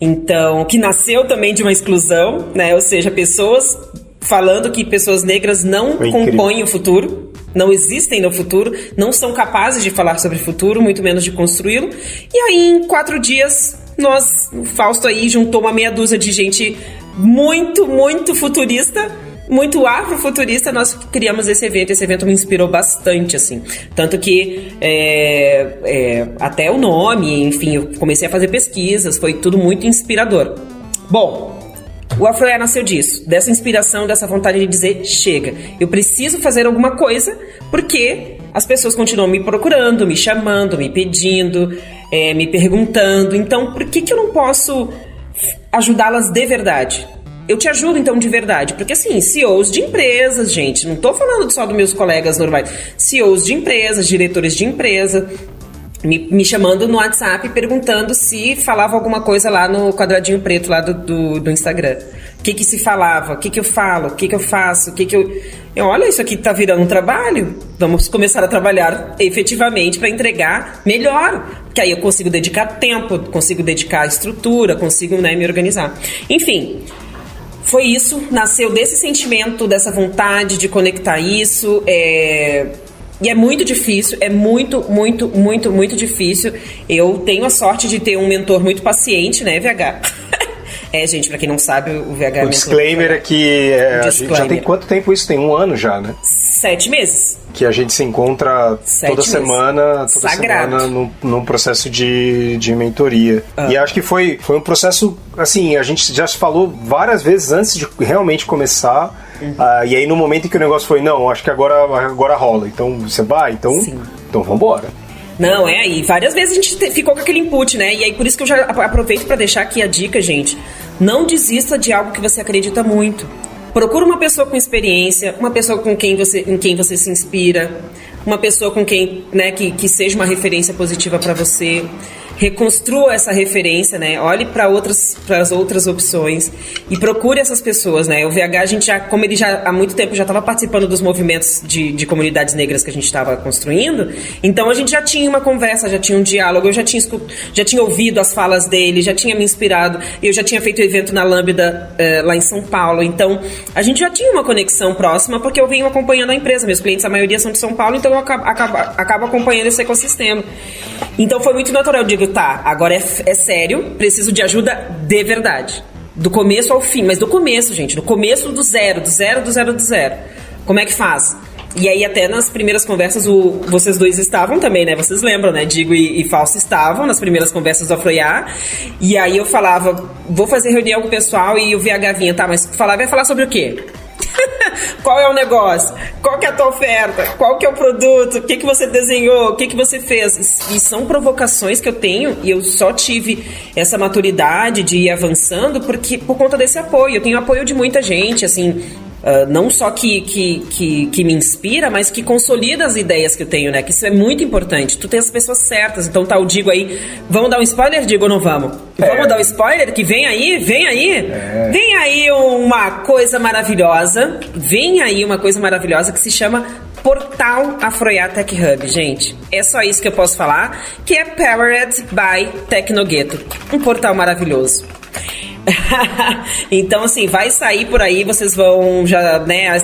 Então, que nasceu também de uma exclusão, né? Ou seja, pessoas falando que pessoas negras não compõem o futuro, não existem no futuro, não são capazes de falar sobre o futuro, muito menos de construí-lo. E aí, em quatro dias, nós, o Fausto aí juntou uma meia dúzia de gente muito, muito futurista muito afrofuturista, nós criamos esse evento. Esse evento me inspirou bastante, assim. Tanto que é, é, até o nome, enfim, eu comecei a fazer pesquisas, foi tudo muito inspirador. Bom, o Afroé nasceu disso, dessa inspiração, dessa vontade de dizer: chega, eu preciso fazer alguma coisa, porque as pessoas continuam me procurando, me chamando, me pedindo, é, me perguntando. Então, por que, que eu não posso ajudá-las de verdade? Eu te ajudo então de verdade. Porque assim, CEOs de empresas, gente, não tô falando só dos meus colegas normais, CEOs de empresas, diretores de empresa, me, me, chamando no WhatsApp perguntando se falava alguma coisa lá no quadradinho preto lá do, do, do Instagram. O que que se falava? O que que eu falo? O que que eu faço? O que que eu... eu olha, isso aqui tá virando um trabalho. Vamos começar a trabalhar efetivamente para entregar melhor. Que aí eu consigo dedicar tempo, consigo dedicar estrutura, consigo né, me organizar. Enfim, foi isso, nasceu desse sentimento, dessa vontade de conectar isso. É... E é muito difícil, é muito, muito, muito, muito difícil. Eu tenho a sorte de ter um mentor muito paciente, né, VH? é, gente, para quem não sabe, o VH é O disclaimer é que é, disclaimer. já tem quanto tempo isso? Tem um ano já, né? Sete meses que a gente se encontra Sete toda meses. semana, toda Sagrado. semana num, num, processo de, de mentoria. Ah. E acho que foi, foi um processo, assim, a gente já se falou várias vezes antes de realmente começar. Uhum. Uh, e aí no momento em que o negócio foi, não, acho que agora, agora rola. Então você vai, então, Sim. então vambora. Não, é aí. Várias vezes a gente ficou com aquele input, né? E aí por isso que eu já aproveito para deixar aqui a dica, gente. Não desista de algo que você acredita muito. Procura uma pessoa com experiência, uma pessoa com quem você, em quem você se inspira, uma pessoa com quem, né, que, que seja uma referência positiva para você reconstrua essa referência, né? Olhe para outras para as outras opções e procure essas pessoas, né? O VH a gente já, como ele já há muito tempo já estava participando dos movimentos de, de comunidades negras que a gente estava construindo, então a gente já tinha uma conversa, já tinha um diálogo, eu já tinha já tinha ouvido as falas dele, já tinha me inspirado, eu já tinha feito evento na Lambda eh, lá em São Paulo, então a gente já tinha uma conexão próxima porque eu venho acompanhando a empresa, meus clientes a maioria são de São Paulo, então eu acabo, acabo, acabo acompanhando esse ecossistema. Então foi muito natural, digo, tá, agora é, é sério, preciso de ajuda de verdade. Do começo ao fim, mas do começo, gente, do começo do zero, do zero, do zero, do zero. Como é que faz? E aí, até nas primeiras conversas, o, vocês dois estavam também, né? Vocês lembram, né? Digo e, e Falso estavam nas primeiras conversas do Afroiá. E aí eu falava, vou fazer reunião com o pessoal e o VH vinha, tá, mas falar, vai falar sobre o quê? Qual é o negócio? Qual que é a tua oferta? Qual que é o produto? O que, que você desenhou? O que, que você fez? E são provocações que eu tenho e eu só tive essa maturidade de ir avançando porque por conta desse apoio. Eu tenho apoio de muita gente, assim, Uh, não só que, que, que, que, me inspira, mas que consolida as ideias que eu tenho, né? Que isso é muito importante. Tu tem as pessoas certas. Então tá, eu digo aí, vamos dar um spoiler, digo ou não vamos? É. Vamos dar um spoiler que vem aí, vem aí. É. Vem aí uma coisa maravilhosa. Vem aí uma coisa maravilhosa que se chama Portal Afroiá Tech Hub, gente. É só isso que eu posso falar, que é Powered by Tecnogueto. Um portal maravilhoso. então, assim, vai sair por aí, vocês vão já, né?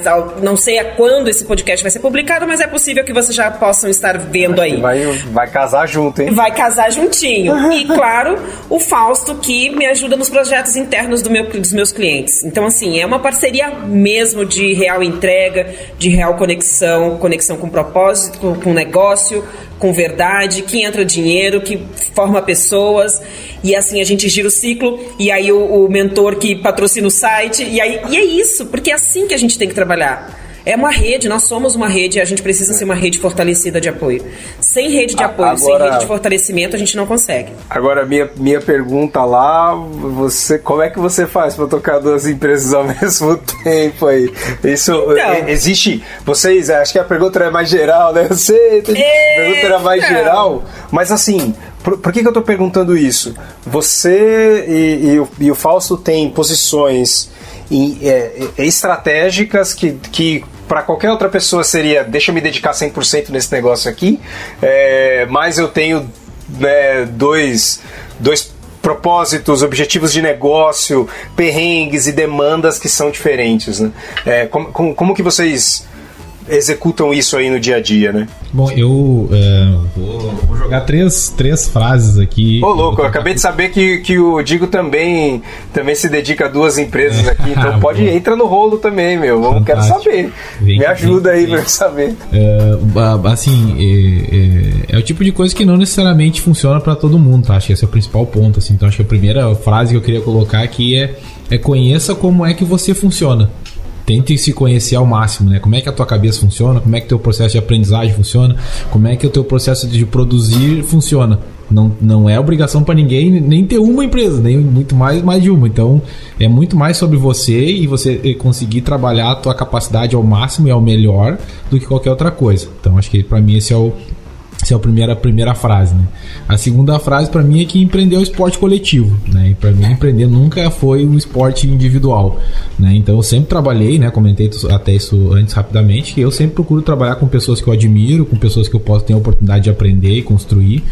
Não sei a quando esse podcast vai ser publicado, mas é possível que vocês já possam estar vendo aí. Vai, vai casar junto, hein? Vai casar juntinho. e, claro, o Fausto, que me ajuda nos projetos internos do meu, dos meus clientes. Então, assim, é uma parceria mesmo de real entrega, de real conexão, conexão com propósito, com, com negócio, com verdade, que entra dinheiro, que forma pessoas. E assim a gente gira o ciclo, e aí o, o mentor que patrocina o site, e, aí, e é isso, porque é assim que a gente tem que trabalhar. É uma rede, nós somos uma rede, a gente precisa ser uma rede fortalecida de apoio. Sem rede de apoio, agora, sem rede de fortalecimento, a gente não consegue. Agora, minha, minha pergunta lá, você, como é que você faz para tocar duas empresas ao mesmo tempo aí? Isso então, existe. Vocês, acho que a pergunta era mais geral, né? Eu sei, a pergunta era mais geral, mas assim, por, por, que, que eu estou perguntando isso? Você e, e, o, e o Fausto têm posições em, é, é, estratégicas que, que para qualquer outra pessoa seria deixa eu me dedicar 100% nesse negócio aqui, é, mas eu tenho né, dois, dois propósitos, objetivos de negócio, perrengues e demandas que são diferentes. Né? É, como, como, como que vocês executam isso aí no dia a dia, né? Bom, eu é, vou, vou, jogar três, três frases aqui. Ô, louco, eu acabei de saber que, que o Digo também, também se dedica a duas empresas aqui, então pode entrar no rolo também, meu. Vamos, quero saber. Vem, Me ajuda vem, aí vem. pra eu saber. É, assim, é, é, é, o tipo de coisa que não necessariamente funciona para todo mundo, tá? Acho que esse é o principal ponto, assim. Então acho que a primeira frase que eu queria colocar aqui é, é conheça como é que você funciona tente se conhecer ao máximo, né? Como é que a tua cabeça funciona, como é que o teu processo de aprendizagem funciona, como é que o teu processo de produzir funciona. Não, não é obrigação para ninguém nem ter uma empresa, nem muito mais mais de uma. Então, é muito mais sobre você e você conseguir trabalhar a tua capacidade ao máximo e ao melhor do que qualquer outra coisa. Então, acho que para mim esse é o essa é a primeira, a primeira frase, né? A segunda frase para mim é que empreender é o esporte coletivo, né? E para mim empreender nunca foi um esporte individual, né? Então eu sempre trabalhei, né? Comentei até isso antes rapidamente, que eu sempre procuro trabalhar com pessoas que eu admiro, com pessoas que eu posso ter a oportunidade de aprender e construir,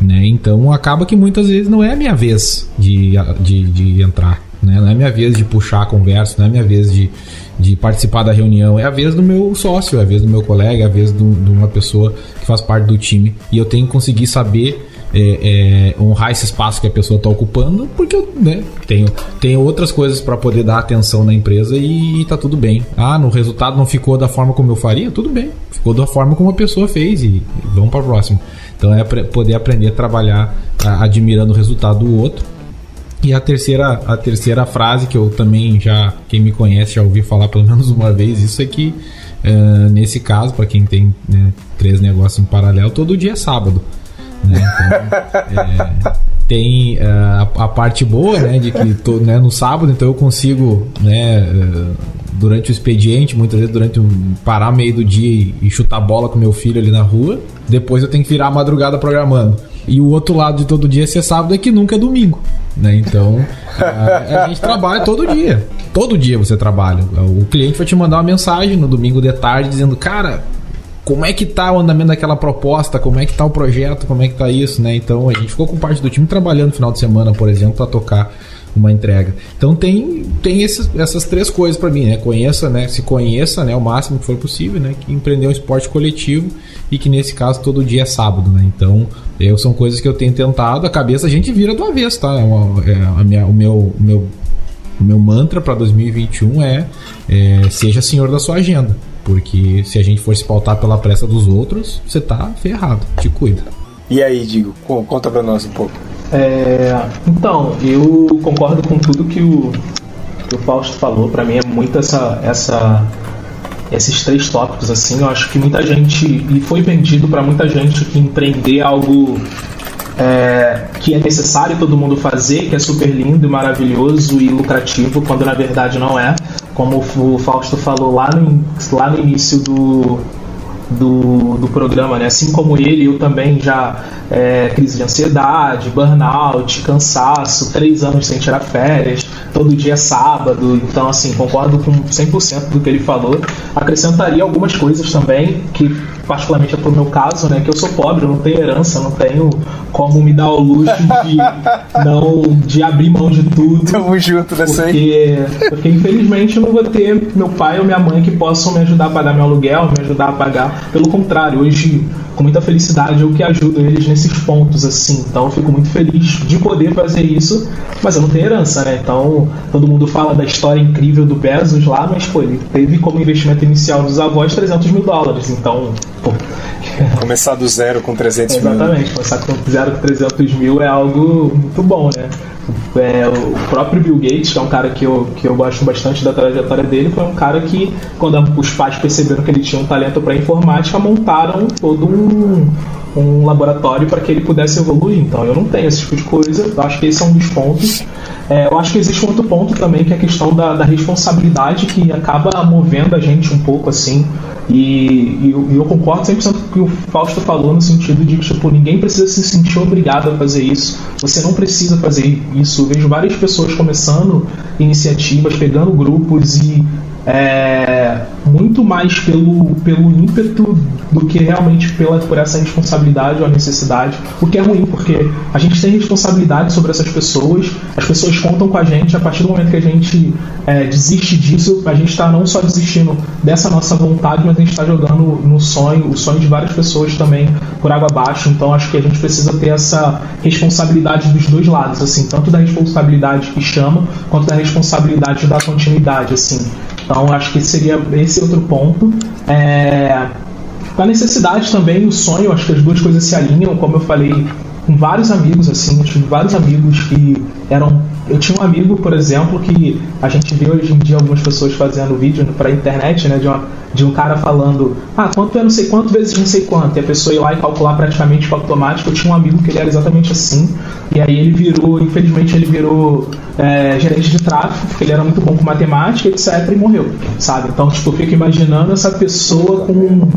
né? Então acaba que muitas vezes não é a minha vez de, de, de entrar, né? Não é minha vez de puxar a conversa, não é minha vez de de participar da reunião. É a vez do meu sócio, é a vez do meu colega, é a vez do, de uma pessoa que faz parte do time. E eu tenho que conseguir saber é, é, honrar esse espaço que a pessoa está ocupando, porque eu né, tenho, tenho outras coisas para poder dar atenção na empresa e, está tudo bem. Ah, no resultado não ficou da forma como eu faria? Tudo bem, ficou da forma como a pessoa fez e, e vamos para o próximo. Então é poder aprender a trabalhar a, admirando o resultado do outro e a terceira, a terceira frase que eu também já, quem me conhece já ouvi falar pelo menos uma vez, isso é que uh, nesse caso, para quem tem né, três negócios em paralelo, todo dia é sábado. Né? Então, é, tem uh, a, a, parte boa, né, de que tô né, no sábado, então eu consigo, né, uh, durante o expediente, muitas vezes durante um parar meio do dia e, e chutar bola com meu filho ali na rua. Depois eu tenho que virar a madrugada programando. E o outro lado de todo dia ser sábado é que nunca é domingo. Né? Então, a, a gente trabalha todo dia. Todo dia você trabalha. O cliente vai te mandar uma mensagem no domingo de tarde dizendo, cara, como é que tá o andamento daquela proposta, como é que tá o projeto, como é que tá isso, né? Então a gente ficou com parte do time trabalhando no final de semana, por exemplo, para tocar uma entrega. Então tem, tem esses, essas três coisas para mim, né? Conheça, né? Se conheça, né? O máximo que for possível, né? Que empreender um esporte coletivo e que nesse caso todo dia é sábado, né? Então eu, são coisas que eu tenho tentado. A cabeça a gente vira do avesso, tá? É uma, é minha, o meu, meu, o meu mantra para 2021 é, é seja senhor da sua agenda. Porque se a gente for se pautar pela pressa dos outros, você tá ferrado. Te cuida. E aí, Digo, conta pra nós um pouco. É, então, eu concordo com tudo que o, que o Fausto falou. Para mim é muito essa, essa, esses três tópicos assim. Eu acho que muita gente e foi vendido para muita gente que empreender algo é, que é necessário todo mundo fazer, que é super lindo e maravilhoso e lucrativo, quando na verdade não é. Como o Fausto falou lá no, lá no início do, do, do programa, né? Assim como ele, eu também já é, crise de ansiedade, burnout, cansaço, três anos sem tirar férias, todo dia é sábado. Então, assim, concordo com 100% do que ele falou. Acrescentaria algumas coisas também que particularmente é pro meu caso, né? Que eu sou pobre, eu não tenho herança, não tenho como me dar o luxo de não de abrir mão de tudo. Tamo junto nessa porque, aí. Porque infelizmente eu não vou ter meu pai ou minha mãe que possam me ajudar a pagar meu aluguel, me ajudar a pagar. Pelo contrário, hoje, com muita felicidade, eu que ajudo eles nesses pontos, assim. Então eu fico muito feliz de poder fazer isso, mas eu não tenho herança, né? Então todo mundo fala da história incrível do Bezos lá, mas pô, ele teve como investimento inicial dos avós 300 mil dólares. Então Pô. Começar do zero com 300 mil. Exatamente, começar com zero com 300 mil é algo muito bom, né? É, o próprio Bill Gates, que é um cara que eu, que eu gosto bastante da trajetória dele, foi um cara que, quando os pais perceberam que ele tinha um talento para informática, montaram todo um, um laboratório para que ele pudesse evoluir. Então eu não tenho esse tipo de coisa, eu acho que esse é um dos pontos. É, eu acho que existe um outro ponto também, que é a questão da, da responsabilidade que acaba movendo a gente um pouco assim. E, e, e eu concordo 100% com o que o Fausto falou, no sentido de que tipo, ninguém precisa se sentir obrigado a fazer isso. Você não precisa fazer isso. Eu vejo várias pessoas começando iniciativas, pegando grupos e é, muito mais pelo, pelo ímpeto do que realmente pela, por essa responsabilidade ou necessidade, o que é ruim, porque a gente tem responsabilidade sobre essas pessoas, as pessoas contam com a gente, a partir do momento que a gente é, desiste disso, a gente está não só desistindo dessa nossa vontade, mas a gente está jogando no sonho, o sonho de várias pessoas também por água abaixo, então acho que a gente precisa ter essa responsabilidade dos dois lados, assim, tanto da responsabilidade que chama, quanto da responsabilidade da continuidade, assim. Então acho que seria esse outro ponto. É, a necessidade também, o sonho, acho que as duas coisas se alinham, como eu falei com vários amigos, assim, eu tive vários amigos que eram. Eu tinha um amigo, por exemplo, que a gente vê hoje em dia algumas pessoas fazendo vídeo pra internet, né? De, uma, de um cara falando, ah, quanto é não sei quanto vezes não sei quanto, e a pessoa ir lá e calcular praticamente automático. Eu tinha um amigo que ele era exatamente assim, e aí ele virou, infelizmente, ele virou é, gerente de tráfego, porque ele era muito bom com matemática, etc., e morreu, sabe? Então, tipo, eu fico imaginando essa pessoa com,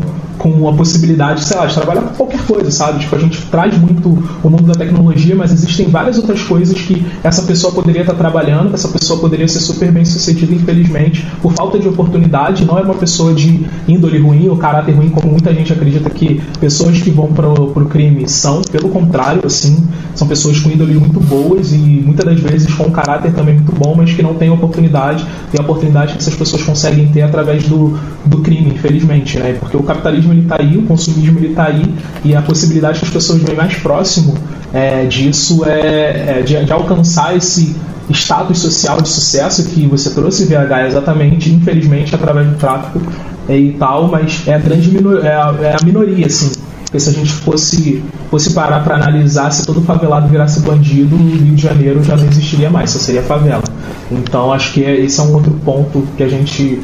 com a possibilidade, sei lá, de trabalhar com qualquer coisa, sabe? Tipo, a gente traz muito o mundo da tecnologia, mas existem várias outras coisas que essa pessoa poderia estar trabalhando, essa pessoa poderia ser super bem sucedida, infelizmente, por falta de oportunidade, não é uma pessoa de índole ruim ou caráter ruim, como muita gente acredita que pessoas que vão para o crime são, pelo contrário, assim, são pessoas com índole muito boas e muitas das vezes com um caráter também muito bom, mas que não têm oportunidade, e a oportunidade que essas pessoas conseguem ter através do, do crime, infelizmente, né? Porque o capitalismo ele está aí, o consumismo está aí, e a possibilidade que as pessoas vêm mais próximo é, disso é, é de, de alcançar esse status social de sucesso que você trouxe, VH, exatamente, infelizmente, através do tráfico e tal, mas é a grande minor, é a, é a minoria, assim. Porque se a gente fosse, fosse parar para analisar, se todo favelado virasse bandido, o Rio de Janeiro já não existiria mais, só seria favela. Então acho que esse é um outro ponto que a gente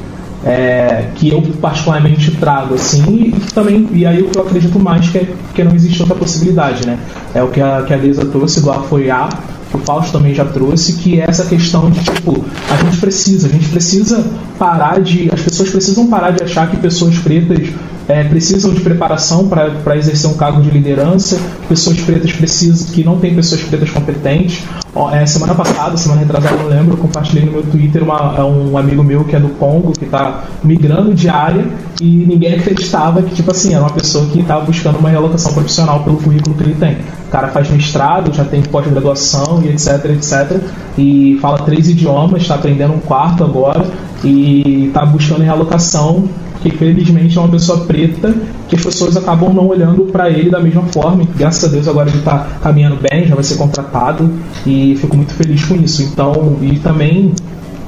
é, que eu particularmente trago assim e também e aí o que eu acredito mais que é que não existe outra possibilidade né? É o que a que a Lisa trouxe do apoiar o Fausto também já trouxe que é essa questão de tipo a gente precisa a gente precisa parar de as pessoas precisam parar de achar que pessoas pretas é, precisam de preparação para exercer um cargo de liderança, pessoas pretas precisam, que não tem pessoas pretas competentes. É, semana passada, semana retrasada, não lembro, compartilhei no meu Twitter uma, é um amigo meu que é do Congo, que está migrando de área e ninguém acreditava que, tipo assim, era uma pessoa que estava buscando uma realocação profissional pelo currículo que ele tem. O cara faz mestrado, já tem pós-graduação e etc, etc. E fala três idiomas, está aprendendo um quarto agora e está buscando realocação que felizmente é uma pessoa preta que as pessoas acabam não olhando para ele da mesma forma. E, graças a Deus agora ele está caminhando bem, já vai ser contratado e fico muito feliz com isso. Então, e também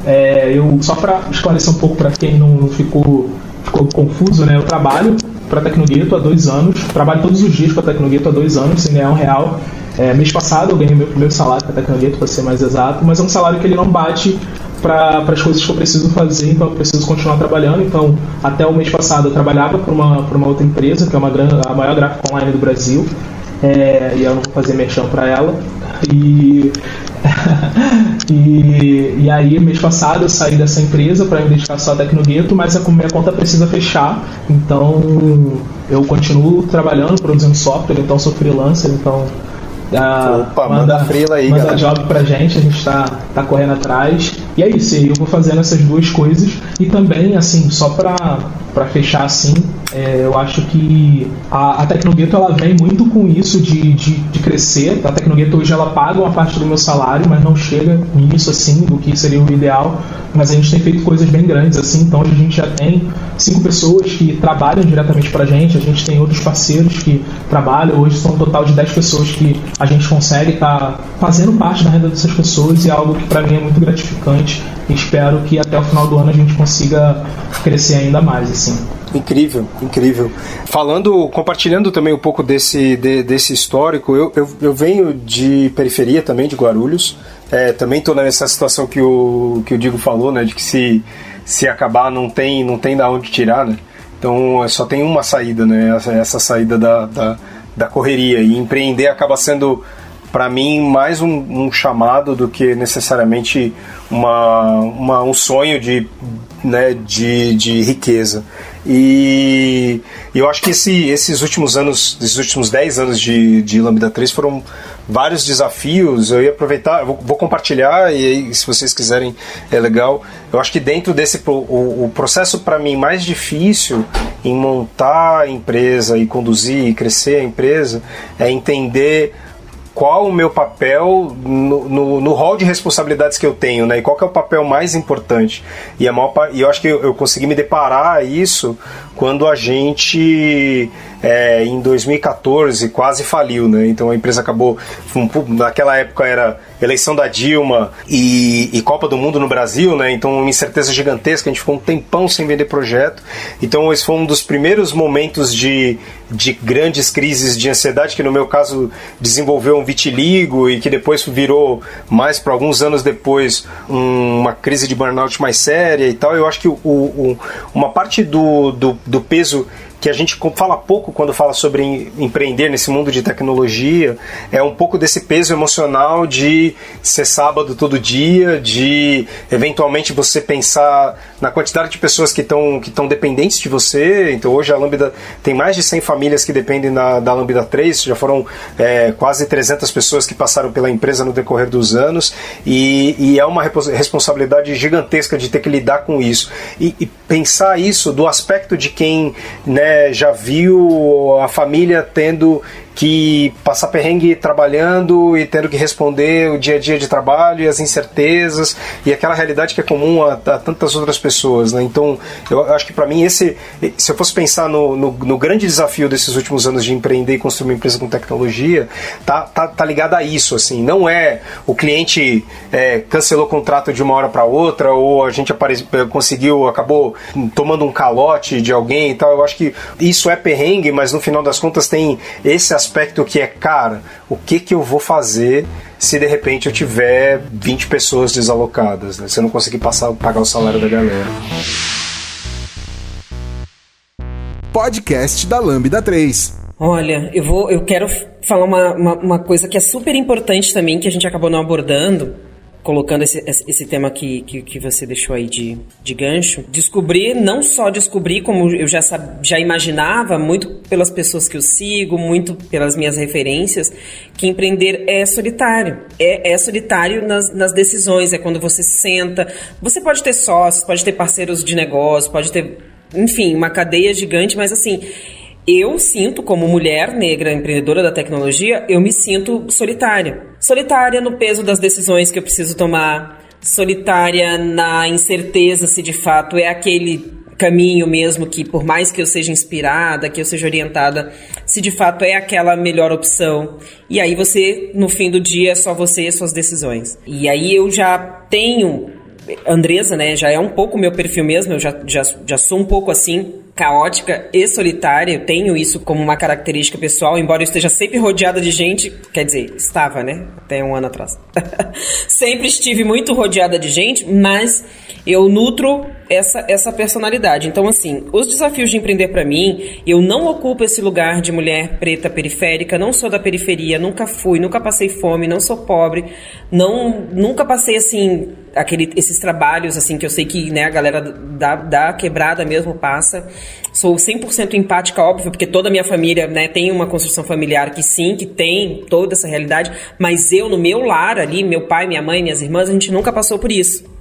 é, eu só para esclarecer um pouco para quem não ficou, ficou confuso, né? Eu trabalho para Tecnogueto há dois anos, trabalho todos os dias para Tecnogueto há dois anos sem ganhar um real. É, mês passado eu ganhei meu primeiro salário para Tecnogueto, para ser mais exato, mas é um salário que ele não bate para as coisas que eu preciso fazer, então eu preciso continuar trabalhando. Então, até o mês passado eu trabalhava para uma, uma outra empresa, que é uma grande, a maior gráfica online do Brasil, é, e eu não vou fazer merchan para ela. E, e, e aí, mês passado, eu saí dessa empresa para me dedicar só a Tecnogueto, mas a minha conta precisa fechar, então eu continuo trabalhando, produzindo software, então sou freelancer, então ah, Opa, manda, manda frila aí, manda galera. job pra gente, a gente tá, tá correndo atrás. E é isso, eu vou fazendo essas duas coisas. E também, assim, só pra, pra fechar assim, é, eu acho que a, a Tecnogueto ela vem muito com isso de, de, de, crescer. A Tecnogueto hoje ela paga uma parte do meu salário, mas não chega nisso assim, do que seria o ideal. Mas a gente tem feito coisas bem grandes assim, então hoje a gente já tem cinco pessoas que trabalham diretamente pra gente, a gente tem outros parceiros que trabalham, hoje são um total de 10 pessoas que a gente consegue estar tá fazendo parte da renda dessas pessoas e é algo que para mim é muito gratificante espero que até o final do ano a gente consiga crescer ainda mais assim. Incrível, incrível. Falando, compartilhando também um pouco desse, de, desse histórico, eu, eu, eu, venho de periferia também, de Guarulhos. É, também estou nessa situação que o, que o Digo falou, né? De que se, se acabar não tem, não tem da onde tirar, né? Então só tem uma saída, né? Essa, essa saída da, da da correria. E empreender acaba sendo para mim mais um, um, chamado do que necessariamente uma, uma, um sonho de, né, de, de riqueza. E eu acho que esse, esses últimos anos, esses últimos 10 anos de, de Lambda 3 foram vários desafios. Eu ia aproveitar, vou, vou compartilhar e se vocês quiserem, é legal. Eu acho que dentro desse o, o processo para mim mais difícil em montar a empresa e conduzir e crescer a empresa é entender qual o meu papel no, no, no rol de responsabilidades que eu tenho, né? E qual é o papel mais importante. E, a maior, e eu acho que eu, eu consegui me deparar a isso quando a gente é, em 2014 quase faliu, né? Então a empresa acabou. Naquela época era eleição da Dilma e, e, Copa do Mundo no Brasil, né? Então uma incerteza gigantesca, a gente ficou um tempão sem vender projeto. Então esse foi um dos primeiros momentos de, de grandes crises de ansiedade, que no meu caso desenvolveu um vitiligo e que depois virou mais para alguns anos depois um, uma crise de burnout mais séria e tal. Eu acho que o, o, uma parte do, do, do peso que a gente fala pouco quando fala sobre empreender nesse mundo de tecnologia, é um pouco desse peso emocional de ser sábado todo dia, de eventualmente você pensar na quantidade de pessoas que estão que dependentes de você. Então hoje a Lambda tem mais de 100 famílias que dependem da, da Lambda 3, já foram é, quase 300 pessoas que passaram pela empresa no decorrer dos anos, e, e é uma responsabilidade gigantesca de ter que lidar com isso. E, e pensar isso do aspecto de quem né, é, já viu a família tendo que passar perrengue trabalhando e tendo que responder o dia a dia de trabalho e as incertezas e aquela realidade que é comum a, a tantas outras pessoas, né? Então, eu acho que para mim esse, se eu fosse pensar no, no, no, grande desafio desses últimos anos de empreender e construir uma empresa com tecnologia, tá, tá, tá ligado a isso, assim, não é o cliente é, cancelou o contrato de uma hora para outra ou a gente apare, conseguiu, acabou tomando um calote de alguém e tal. Eu acho que isso é perrengue, mas no final das contas tem esse aspecto que é, cara, o que, que eu vou fazer se de repente eu tiver 20 pessoas desalocadas, né? Se eu não conseguir passar, pagar o salário da galera. Podcast da Lambda 3. Olha, eu vou, eu quero falar uma, uma, uma coisa que é super importante também, que a gente acabou não abordando, colocando esse, esse tema que, que, que, você deixou aí de, de gancho, descobrir, não só descobrir, como eu já, já imaginava, muito pelas pessoas que eu sigo, muito pelas minhas referências, que empreender é solitário. É, é solitário nas, nas decisões, é quando você senta. Você pode ter sócios, pode ter parceiros de negócio, pode ter, enfim, uma cadeia gigante, mas assim eu sinto, como mulher negra empreendedora da tecnologia, eu me sinto solitária. Solitária no peso das decisões que eu preciso tomar, solitária na incerteza se de fato é aquele caminho mesmo que, por mais que eu seja inspirada, que eu seja orientada, se de fato é aquela melhor opção. E aí você, no fim do dia, é só você e suas decisões. E aí eu já tenho Andresa, né, já é um pouco meu perfil mesmo, eu já, já, já sou um pouco assim, caótica e solitária, eu tenho isso como uma característica pessoal, embora eu esteja sempre rodeada de gente, quer dizer, estava, né, até um ano atrás. sempre estive muito rodeada de gente, mas eu nutro essa, essa personalidade. Então, assim, os desafios de empreender para mim, eu não ocupo esse lugar de mulher preta periférica, não sou da periferia, nunca fui, nunca passei fome, não sou pobre, não nunca passei assim aquele, esses trabalhos assim que eu sei que né, a galera da, da quebrada mesmo passa. Sou 100% empática, óbvio, porque toda a minha família né, tem uma construção familiar que sim, que tem toda essa realidade, mas eu no meu lar ali, meu pai, minha mãe, minhas irmãs, a gente nunca passou por isso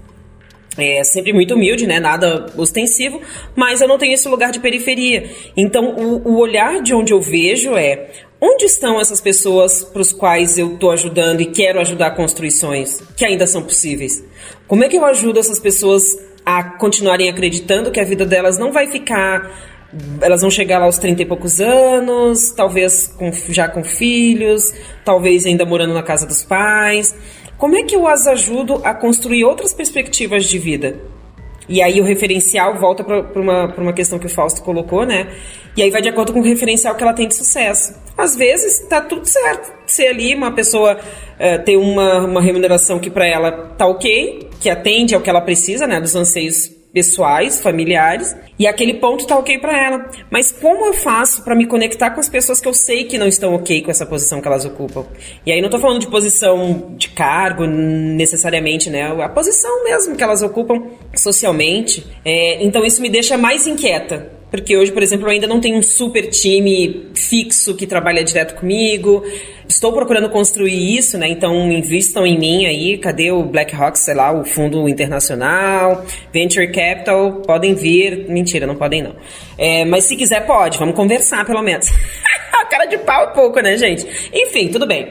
é sempre muito humilde, né? Nada ostensivo, mas eu não tenho esse lugar de periferia. Então, o, o olhar de onde eu vejo é onde estão essas pessoas para os quais eu estou ajudando e quero ajudar construções que ainda são possíveis? Como é que eu ajudo essas pessoas a continuarem acreditando que a vida delas não vai ficar elas vão chegar lá aos 30 e poucos anos, talvez com, já com filhos, talvez ainda morando na casa dos pais. Como é que eu as ajudo a construir outras perspectivas de vida? E aí o referencial volta para uma, uma questão que o Fausto colocou, né? E aí vai de acordo com o referencial que ela tem de sucesso. Às vezes tá tudo certo. Se ali uma pessoa uh, tem uma, uma remuneração que para ela tá ok, que atende ao que ela precisa, né? Dos anseios pessoais, familiares, e aquele ponto tá ok para ela. Mas como eu faço para me conectar com as pessoas que eu sei que não estão ok com essa posição que elas ocupam? E aí não tô falando de posição de cargo necessariamente, né? A posição mesmo que elas ocupam socialmente. É, então isso me deixa mais inquieta porque hoje, por exemplo, eu ainda não tenho um super time fixo que trabalha direto comigo. Estou procurando construir isso, né? Então invistam em mim aí. Cadê o BlackRock, sei lá, o fundo internacional, Venture Capital, podem vir. Mentira, não podem não. É, mas se quiser, pode. Vamos conversar, pelo menos. A cara de pau é pouco, né, gente? Enfim, tudo bem.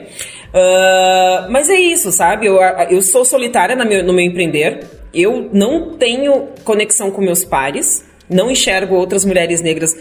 Uh, mas é isso, sabe? Eu, eu sou solitária no meu, no meu empreender. Eu não tenho conexão com meus pares não enxergo outras mulheres negras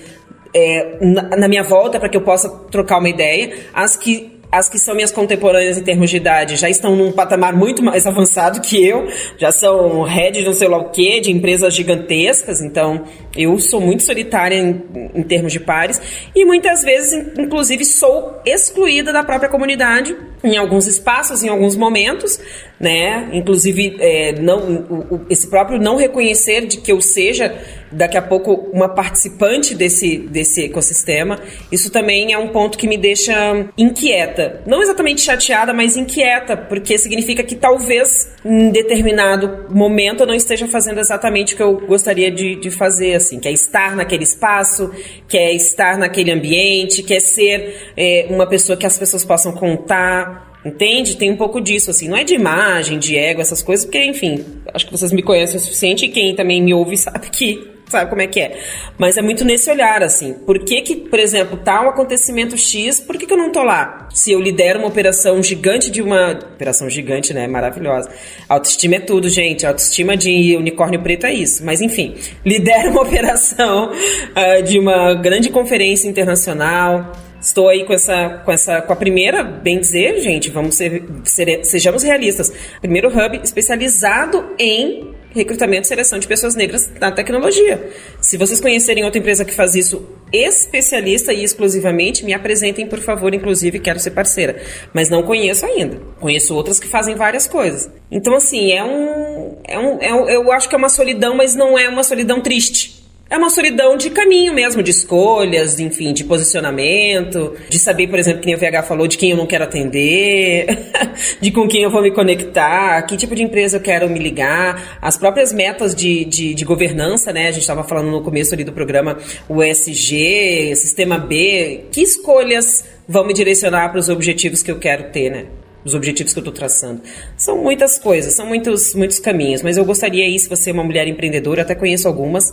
é, na, na minha volta para que eu possa trocar uma ideia. As que as que são minhas contemporâneas em termos de idade já estão num patamar muito mais avançado que eu, já são head de não sei lá o que, de empresas gigantescas, então eu sou muito solitária em, em termos de pares. E muitas vezes, inclusive, sou excluída da própria comunidade em alguns espaços, em alguns momentos, né? Inclusive, é, não, o, o, esse próprio não reconhecer de que eu seja daqui a pouco uma participante desse, desse ecossistema, isso também é um ponto que me deixa inquieta. Não exatamente chateada, mas inquieta, porque significa que talvez em determinado momento eu não esteja fazendo exatamente o que eu gostaria de, de fazer, assim, que é estar naquele espaço, que é estar naquele ambiente, que é ser é, uma pessoa que as pessoas possam contar, Entende? Tem um pouco disso, assim. Não é de imagem, de ego, essas coisas, porque, enfim, acho que vocês me conhecem o suficiente e quem também me ouve sabe que sabe como é que é. Mas é muito nesse olhar, assim. Por que que, por exemplo, tá um acontecimento X, por que que eu não tô lá? Se eu lidero uma operação gigante de uma... Operação gigante, né? Maravilhosa. Autoestima é tudo, gente. Autoestima de unicórnio preto é isso. Mas, enfim. Lidero uma operação uh, de uma grande conferência internacional Estou aí com essa, com essa, com a primeira, bem dizer, gente, vamos ser, ser, sejamos realistas. Primeiro hub especializado em recrutamento e seleção de pessoas negras na tecnologia. Se vocês conhecerem outra empresa que faz isso especialista e exclusivamente, me apresentem, por favor, inclusive quero ser parceira. Mas não conheço ainda. Conheço outras que fazem várias coisas. Então, assim, é um, é um, é um eu acho que é uma solidão, mas não é uma solidão triste. É uma solidão de caminho mesmo, de escolhas, enfim, de posicionamento, de saber, por exemplo, quem o VH falou, de quem eu não quero atender, de com quem eu vou me conectar, que tipo de empresa eu quero me ligar, as próprias metas de, de, de governança, né? A gente estava falando no começo ali do programa, o ESG, Sistema B, que escolhas vão me direcionar para os objetivos que eu quero ter, né? os objetivos que eu estou traçando. São muitas coisas, são muitos, muitos caminhos, mas eu gostaria aí, se você é uma mulher empreendedora, até conheço algumas,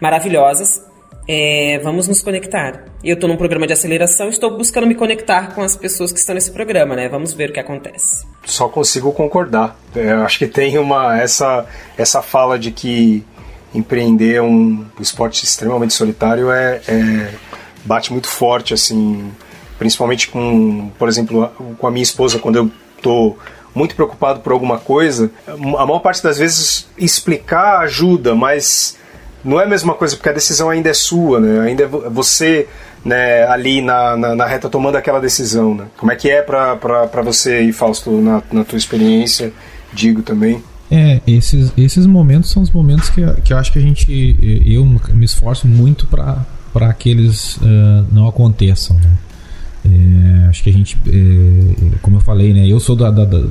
maravilhosas. É, vamos nos conectar. Eu estou num programa de aceleração estou buscando me conectar com as pessoas que estão nesse programa, né? Vamos ver o que acontece. Só consigo concordar. É, acho que tem uma essa essa fala de que empreender um esporte extremamente solitário é, é bate muito forte assim, principalmente com, por exemplo, com a minha esposa quando eu estou muito preocupado por alguma coisa, a maior parte das vezes explicar ajuda, mas não é a mesma coisa, porque a decisão ainda é sua, né? Ainda é você né, ali na, na, na reta tomando aquela decisão, né? Como é que é para você e Fausto, na, na tua experiência, digo também? É, esses, esses momentos são os momentos que, que eu acho que a gente, eu me esforço muito para que eles uh, não aconteçam, né? É, acho que a gente, é, como eu falei, né? Eu sou da, da, da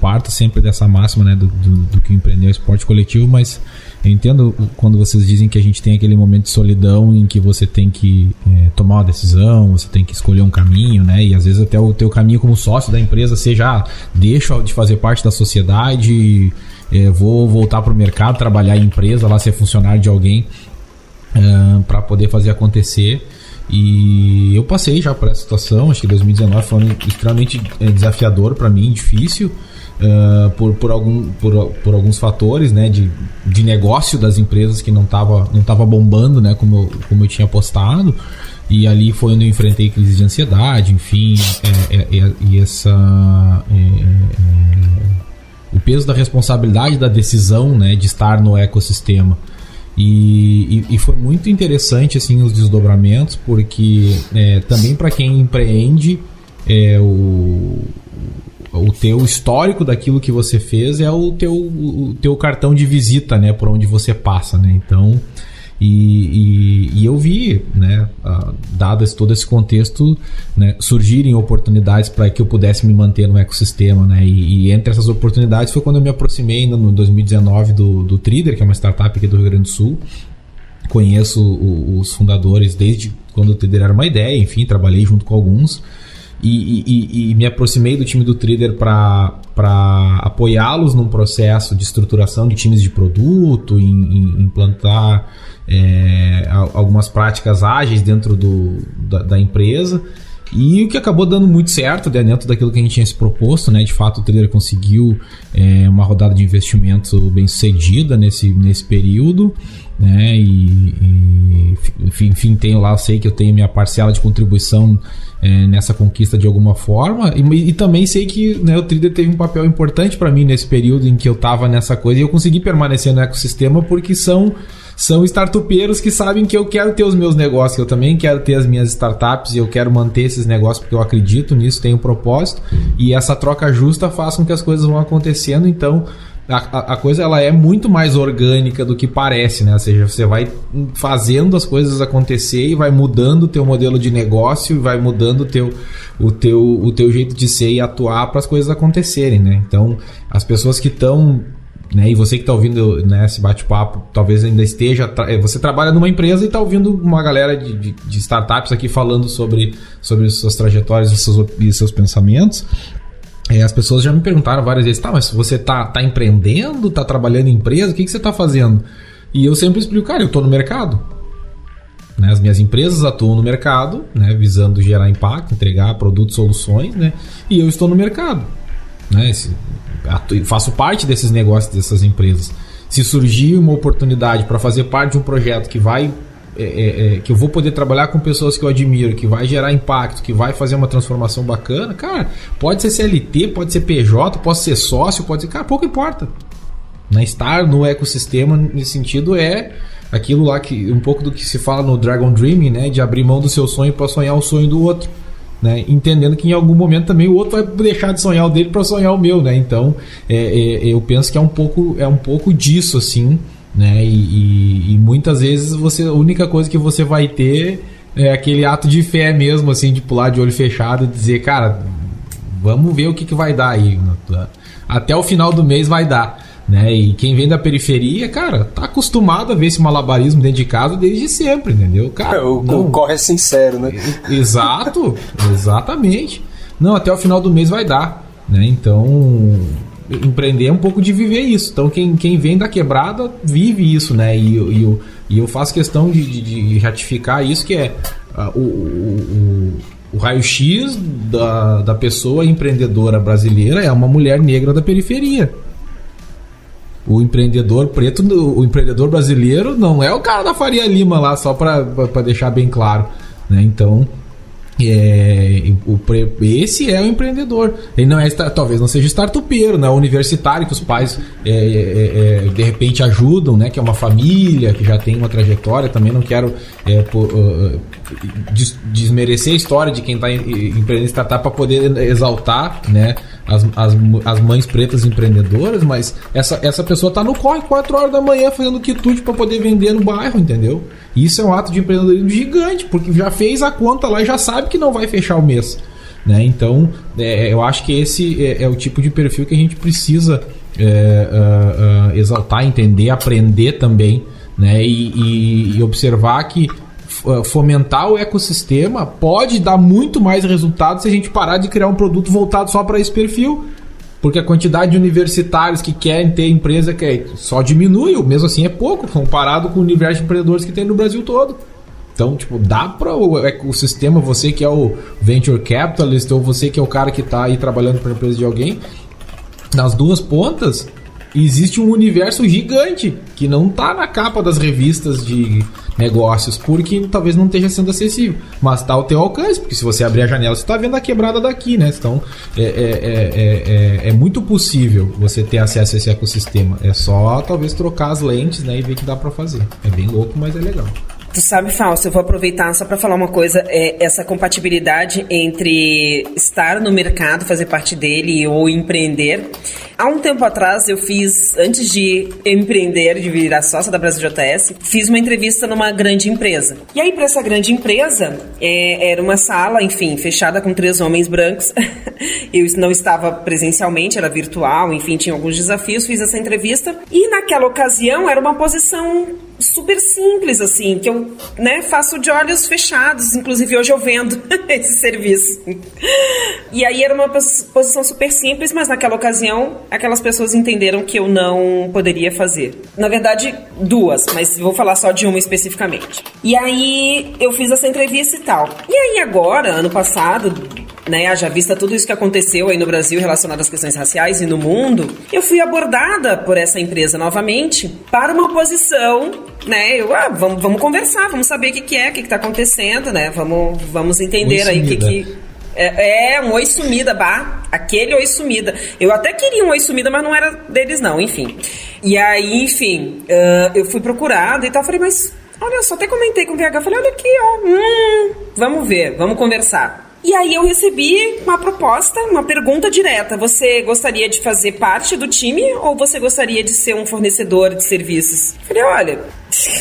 parto sempre dessa máxima, né? Do, do, do que empreender o esporte coletivo, mas eu entendo quando vocês dizem que a gente tem aquele momento de solidão em que você tem que é, tomar uma decisão, você tem que escolher um caminho, né? E às vezes até o teu caminho como sócio da empresa seja, ah, deixa de fazer parte da sociedade, é, vou voltar para o mercado, trabalhar em empresa, lá ser funcionário de alguém é, para poder fazer acontecer. E eu passei já por essa situação, acho que 2019 foi extremamente é, desafiador para mim, difícil uh, por, por, algum, por, por alguns fatores né, de, de negócio das empresas que não estava não tava bombando né, como, eu, como eu tinha apostado. E ali foi onde eu enfrentei crise de ansiedade, enfim, é, é, é, e essa. É, é, o peso da responsabilidade da decisão né, de estar no ecossistema. E, e, e, foi muito interessante assim os desdobramentos, porque é, também para quem empreende, é, o, o teu histórico daquilo que você fez é o teu, o teu cartão de visita, né, por onde você passa, né? Então, e, e, e eu vi, né, uh, dado todo esse contexto, né, surgirem oportunidades para que eu pudesse me manter no ecossistema, né? E, e, entre essas oportunidades foi quando eu me aproximei ainda no 2019 do, do que é uma startup aqui do Rio Grande do Sul. Conheço o, os fundadores desde quando o Trader era uma ideia, enfim, trabalhei junto com alguns. E, e, e, me aproximei do time do Trader para apoiá-los num processo de estruturação de times de produto, em, em implantar é, algumas práticas ágeis dentro do, da, da, empresa. E o que acabou dando muito certo né, dentro daquilo que a gente tinha se proposto, né? De fato, o Trader conseguiu é, uma rodada de investimento bem sucedida nesse, nesse período, né? E, e enfim, tenho lá, sei que eu tenho minha parcela de contribuição é, nessa conquista de alguma forma. E, e também sei que né, o Trader teve um papel importante para mim nesse período em que eu estava nessa coisa e eu consegui permanecer no ecossistema porque são são startupeiros que sabem que eu quero ter os meus negócios, eu também quero ter as minhas startups e eu quero manter esses negócios porque eu acredito nisso, tenho um propósito. E essa troca justa faz com que as coisas vão acontecendo. Então, a, a, coisa ela é muito mais orgânica do que parece, né? Ou seja, você vai fazendo as coisas acontecer e vai mudando o teu modelo de negócio e vai mudando o teu, o teu, o teu jeito de ser e atuar para as coisas acontecerem, né? Então, as pessoas que estão né? E você que está ouvindo né, esse bate-papo, talvez ainda esteja. Eh, você trabalha numa empresa e está ouvindo uma galera de, de, de, startups aqui falando sobre, sobre suas trajetórias e seus, e seus pensamentos. É, as pessoas já me perguntaram várias vezes: tá, mas você está tá empreendendo, está trabalhando em empresa, o que, que você está fazendo? E eu sempre explico, cara, eu estou no mercado. Né? As minhas empresas atuam no mercado, né? visando gerar impacto, entregar produtos, soluções, né? e eu estou no mercado. Né? Esse, faço parte desses negócios dessas empresas. Se surgir uma oportunidade para fazer parte de um projeto que vai é, é, é, que eu vou poder trabalhar com pessoas que eu admiro, que vai gerar impacto, que vai fazer uma transformação bacana, cara, pode ser CLT, pode ser PJ, pode ser sócio, pode ser. Cara, pouco importa. Né? Estar no ecossistema nesse sentido é aquilo lá que um pouco do que se fala no Dragon Dreaming, né? De abrir mão do seu sonho para sonhar o sonho do outro né? Entendendo que em algum momento também o outro vai deixar de sonhar o dele para sonhar o meu, né? Então, é, é, eu penso que é um pouco, é um pouco disso, assim, né? E, e, e, muitas vezes você, a única coisa que você vai ter é aquele ato de fé mesmo, assim, de pular de olho fechado e dizer, cara, vamos ver o que, que vai dar aí. Até o final do mês vai dar. Né? E quem vem da periferia, cara, tá acostumado a ver esse malabarismo dentro de casa desde sempre, entendeu? Cara, o, não... corre é sincero, né? Exato, exatamente. Não, até o final do mês vai dar, né? Então, empreender é um pouco de viver isso. Então, quem, quem vem da quebrada vive isso, né? E, e, eu, e eu faço questão de, de, de ratificar isso, que é uh, o, o, o raio-x da, da pessoa empreendedora brasileira é uma mulher negra da periferia. O empreendedor preto, o empreendedor brasileiro não é o cara da Faria Lima lá, só para deixar bem claro. Né? Então, é, o, esse é o empreendedor. Ele não é, talvez não seja startupeiro, não é universitário que os pais é, é, é, de repente ajudam, né? Que é uma família que já tem uma trajetória. Também não quero é, por, uh, des, desmerecer a história de quem está empreendendo startup para poder exaltar, né? as, as, as mães pretas empreendedoras, mas essa, essa pessoa está no corre 4 horas da manhã fazendo quitute para poder vender no bairro, entendeu? Isso é um ato de empreendedorismo gigante, porque já fez a conta lá e já sabe que não vai fechar o mês. Né? Então, é, eu acho que esse é, é, o tipo de perfil que a gente precisa é, uh, uh, exaltar, entender, aprender também, né? E, e, e observar que fomentar o ecossistema pode dar muito mais resultado se a gente parar de criar um produto voltado só para esse perfil. Porque a quantidade de universitários que querem ter empresa que é, só diminui, mesmo assim é pouco, comparado com o universo de empreendedores que tem no Brasil todo. Então, tipo, dá para o ecossistema, você que é o venture capitalist ou você que é o cara que está aí trabalhando para a empresa de alguém, nas duas pontas, existe um universo gigante que não tá na capa das revistas de negócios, porque talvez não esteja sendo acessível. Mas tá ao teu alcance, porque se você abrir a janela, você está vendo a quebrada daqui, né? Então é, é, é, é, muito possível você ter acesso a esse ecossistema. É só talvez trocar as lentes né, e ver que dá para fazer. É bem louco, mas é legal. Tu sabe, Fausto, eu vou aproveitar só para falar uma coisa, é essa compatibilidade entre estar no mercado, fazer parte dele ou empreender. Há um tempo atrás eu fiz, antes de empreender, de virar sócia da Brasil JS, fiz uma entrevista numa grande empresa. E aí para essa grande empresa, é, era uma sala, enfim, fechada com três homens brancos. eu não estava presencialmente, era virtual, enfim, tinha alguns desafios, fiz essa entrevista. E naquela ocasião era uma posição super simples, assim, que eu né, faço de olhos fechados. Inclusive, hoje eu vendo esse serviço. E aí era uma posição super simples, mas naquela ocasião, aquelas pessoas entenderam que eu não poderia fazer. Na verdade, duas, mas vou falar só de uma especificamente. E aí eu fiz essa entrevista e tal. E aí agora, ano passado, né, haja vista tudo isso que aconteceu aí no Brasil relacionado às questões raciais e no mundo, eu fui abordada por essa empresa novamente para uma posição, né, eu, ah, vamos, vamos conversar, vamos saber o que, que é, o que está acontecendo, né, vamos, vamos entender aí o que que... É, é, um oi sumida, bah, aquele oi sumida. Eu até queria um oi sumida, mas não era deles não, enfim. E aí, enfim, uh, eu fui procurada e tal, falei, mas olha, só até comentei com o VH, falei, olha aqui, ó, hum, vamos ver, vamos conversar. E aí eu recebi uma proposta, uma pergunta direta. Você gostaria de fazer parte do time ou você gostaria de ser um fornecedor de serviços? Falei, olha,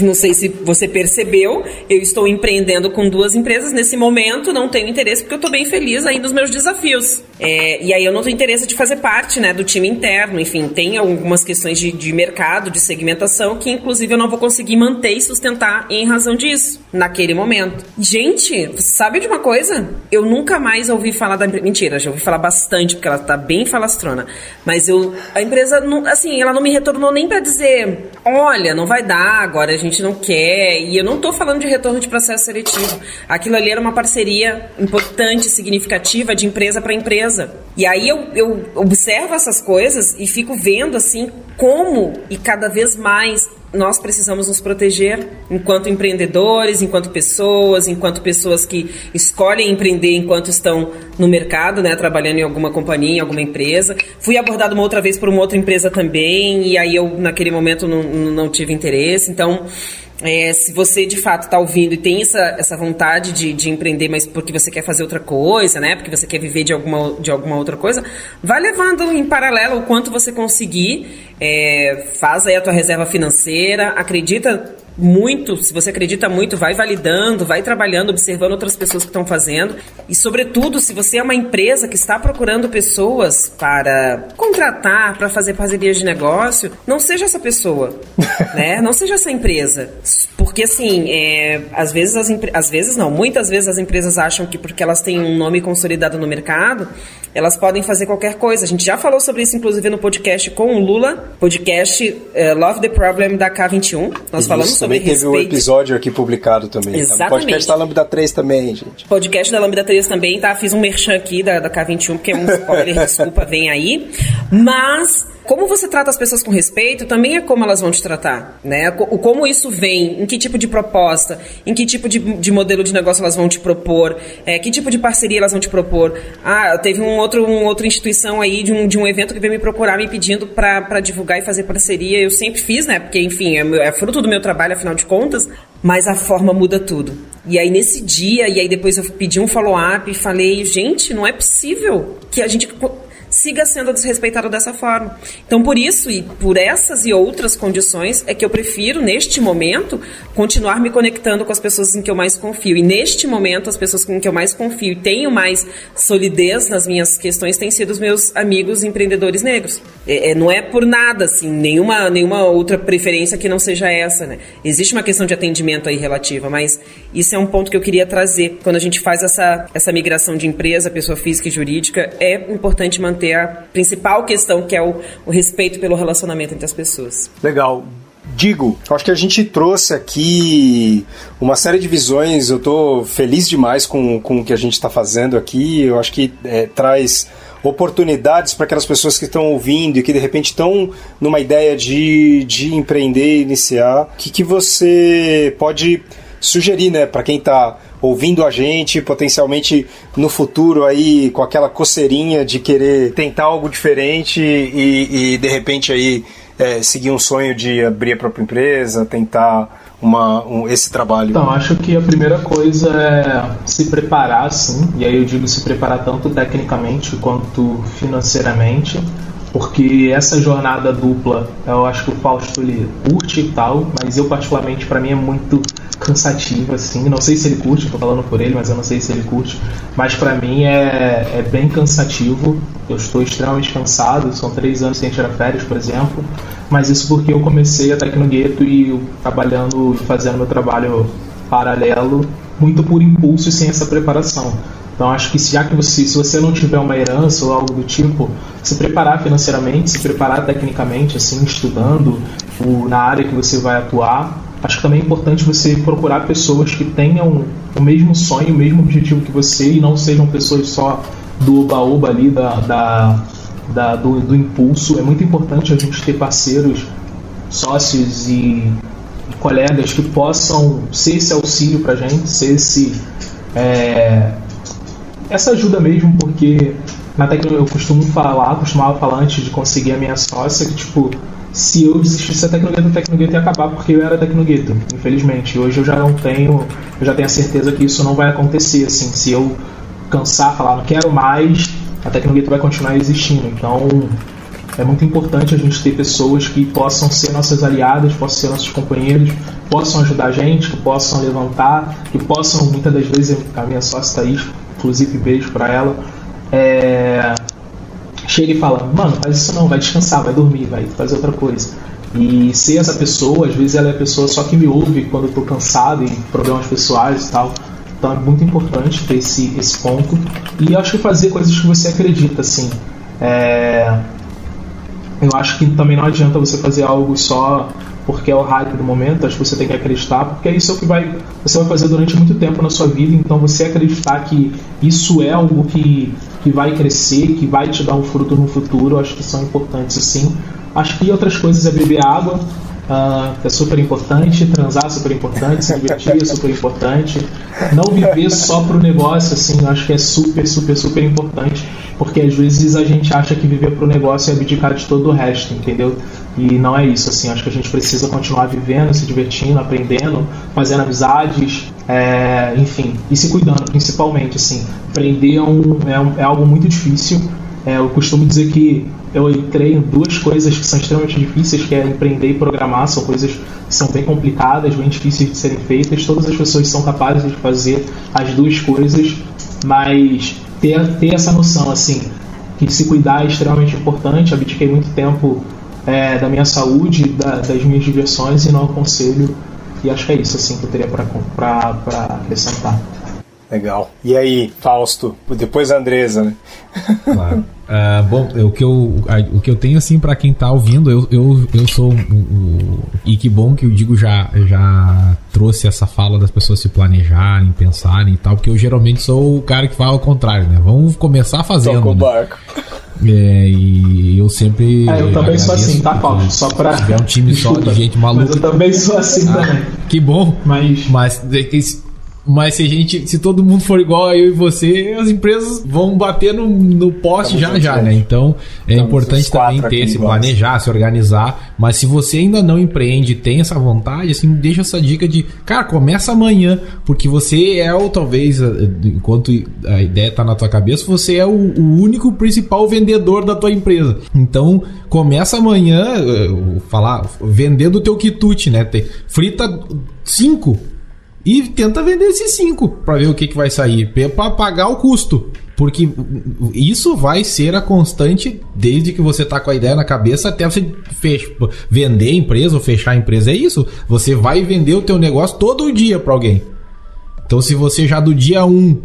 não sei se você percebeu, eu estou empreendendo com duas empresas nesse momento, não tenho interesse porque eu estou bem feliz aí nos meus desafios. É, e aí eu não tenho interesse de fazer parte né, do time interno, enfim, tem algumas questões de, de mercado, de segmentação, que inclusive eu não vou conseguir manter e sustentar em razão disso, naquele momento. Gente, sabe de uma coisa? Eu nunca mais ouvi falar da. Mentira, já ouvi falar bastante, porque ela tá bem falastrona. Mas eu. A empresa, não, assim, ela não me retornou nem para dizer: olha, não vai dar, agora a gente não quer. E eu não tô falando de retorno de processo seletivo. Aquilo ali era uma parceria importante, significativa de empresa para empresa. E aí eu, eu observo essas coisas e fico vendo, assim, como e cada vez mais nós precisamos nos proteger enquanto empreendedores, enquanto pessoas, enquanto pessoas que escolhem empreender enquanto estão no mercado, né, trabalhando em alguma companhia, em alguma empresa. Fui abordado uma outra vez por uma outra empresa também, e aí eu, naquele momento, não, não tive interesse. Então, é, se você de fato está ouvindo e tem essa, essa vontade de, de empreender, mas porque você quer fazer outra coisa, né? Porque você quer viver de alguma, de alguma outra coisa, vai levando em paralelo o quanto você conseguir. É, faz aí a tua reserva financeira, acredita muito, se você acredita muito, vai validando, vai trabalhando, observando outras pessoas que estão fazendo. E, sobretudo, se você é uma empresa que está procurando pessoas para contratar, para fazer parcerias de negócio, não seja essa pessoa, né? Não seja essa empresa. Porque, assim, é, às vezes as às vezes não, muitas vezes as empresas acham que porque elas têm um nome consolidado no mercado, elas podem fazer qualquer coisa. A gente já falou sobre isso, inclusive, no podcast com o Lula, podcast uh, Love the Problem da K21. Nós isso, falamos sobre também teve respeito. um episódio aqui publicado também. Tá? Exatamente. Tá? Podcast da Lambda 3 também, gente. Podcast da Lambda 3 também, tá? Fiz um merchan aqui da, da K21, porque é um spoiler, desculpa, vem aí. Mas como você trata as pessoas com respeito também é como elas vão te tratar, né? O como isso vem, em que tipo de proposta, em que tipo de, de modelo de negócio elas vão te propor, é, que tipo de parceria elas vão te propor. Ah, teve um outro, um outra instituição aí de um, de um evento que veio me procurar me pedindo para divulgar e fazer parceria. Eu sempre fiz, né? Porque, enfim, é, é fruto do meu trabalho, afinal de contas, mas a forma muda tudo. E aí nesse dia, e aí depois eu pedi um follow-up e falei, gente, não é possível que a gente siga sendo desrespeitado dessa forma. Então, por isso e por essas e outras condições, é que eu prefiro, neste momento, continuar me conectando com as pessoas em que eu mais confio. E neste momento, as pessoas com que eu mais confio e tenho mais solidez nas minhas questões têm sido os meus amigos empreendedores negros. É, é, não é por nada, assim, nenhuma, nenhuma outra preferência que não seja essa, né? Existe uma questão de atendimento aí relativa, mas isso é um ponto que eu queria trazer. Quando a gente faz essa, essa migração de empresa, pessoa física e jurídica, é importante manter manter a principal questão, que é o, o respeito pelo relacionamento entre as pessoas. Legal. Digo, acho que a gente trouxe aqui uma série de visões. Eu estou feliz demais com, com o que a gente está fazendo aqui. Eu acho que é, traz oportunidades para aquelas pessoas que estão ouvindo e que de repente estão numa ideia de, de empreender, iniciar. O que, que você pode sugerir né, para quem está ouvindo a gente, potencialmente no futuro aí com aquela coceirinha de querer tentar algo diferente e, e de repente aí é, seguir um sonho de abrir a própria empresa, tentar uma, um, esse trabalho? Então, acho que a primeira coisa é se preparar, sim, e aí eu digo se preparar tanto tecnicamente quanto financeiramente, porque essa jornada dupla, eu acho que o Fausto ele curte e tal, mas eu particularmente para mim é muito cansativo assim. Não sei se ele curte, tô falando por ele, mas eu não sei se ele curte. Mas para mim é, é bem cansativo. Eu estou extremamente cansado. São três anos sem tirar férias, por exemplo. Mas isso porque eu comecei a Tecnogueto e trabalhando e fazendo meu trabalho paralelo muito por impulso e sem essa preparação. Então acho que já que você, se você não tiver uma herança ou algo do tipo, se preparar financeiramente, se preparar tecnicamente, assim, estudando o, na área que você vai atuar, acho que também é importante você procurar pessoas que tenham o mesmo sonho, o mesmo objetivo que você e não sejam pessoas só do oba-oba ali, da, da, da do, do, impulso. É muito importante a gente ter parceiros, sócios e, e colegas que possam ser esse auxílio para gente, ser esse. É, essa ajuda mesmo, porque na tecnologia eu costumo falar, costumava falar antes de conseguir a minha sócia, que tipo, se eu desistisse da Tecnogueto, a Tecnogueto ia acabar porque eu era Tecnogueto, infelizmente. Hoje eu já não tenho, eu já tenho a certeza que isso não vai acontecer, assim, se eu cansar, falar não quero mais, a Tecnogueto vai continuar existindo. Então, é muito importante a gente ter pessoas que possam ser nossas aliadas, possam ser nossos companheiros, possam ajudar a gente, que possam levantar, que possam, muitas das vezes, a minha sócia Thaís, inclusive beijo para ela, é, chega e fala, mano, faz isso não, vai descansar, vai dormir, vai fazer outra coisa. E ser essa pessoa, às vezes ela é a pessoa só que me ouve quando eu tô cansado e problemas pessoais e tal. Então é muito importante ter esse, esse ponto. E acho que fazer coisas que você acredita, assim. É... Eu acho que também não adianta você fazer algo só porque é o hype do momento, acho que você tem que acreditar, porque isso é o que vai, você vai fazer durante muito tempo na sua vida, então você acreditar que isso é algo que, que vai crescer, que vai te dar um fruto no futuro, acho que são importantes assim. Acho que outras coisas é beber água, Uh, é super importante, transar super importante, se divertir é super importante. Não viver só pro negócio, assim, eu acho que é super, super, super importante. Porque às vezes a gente acha que viver pro negócio é abdicar de todo o resto, entendeu? E não é isso, assim, acho que a gente precisa continuar vivendo, se divertindo, aprendendo, fazendo amizades, é, enfim, e se cuidando, principalmente, assim. Aprender é, um, é, um, é algo muito difícil. É, eu costumo dizer que eu entrei em duas coisas que são extremamente difíceis, que é empreender e programar, são coisas que são bem complicadas, bem difíceis de serem feitas. Todas as pessoas são capazes de fazer as duas coisas, mas ter, ter essa noção, assim, que se cuidar é extremamente importante. Abdiquei muito tempo é, da minha saúde, da, das minhas diversões e não aconselho. E acho que é isso, assim, que eu teria para acrescentar. Legal. E aí, Fausto? Depois a Andresa, né? Claro. Uh, bom, o que, eu, o que eu tenho assim para quem tá ouvindo, eu, eu, eu sou o, o, e que bom que o Digo já, já trouxe essa fala das pessoas se planejarem, pensarem e tal, porque eu geralmente sou o cara que fala ao contrário, né? Vamos começar fazendo. Toca o né? barco. É, e eu sempre. É, eu também sou assim, tá, Paulo? Só pra. Se tiver um time só de gente maluca. Mas eu também sou assim ah, também. Que bom. Mas. Mas mas se a gente, se todo mundo for igual a eu e você, as empresas vão bater no, no poste já já, né? Então é Estamos importante também ter, se planejar, se organizar. Mas se você ainda não empreende, tem essa vontade, assim, deixa essa dica de, cara, começa amanhã, porque você é o talvez, enquanto a ideia está na tua cabeça, você é o, o, único principal vendedor da tua empresa. Então começa amanhã, eh, falar, vendendo o teu quitute, né? Frita cinco e tenta vender esses cinco para ver o que, que vai sair, para pagar o custo. Porque isso vai ser a constante desde que você tá com a ideia na cabeça até você fech... vender a empresa ou fechar a empresa. É isso. Você vai vender o teu negócio todo dia para alguém. Então se você já do dia 1 um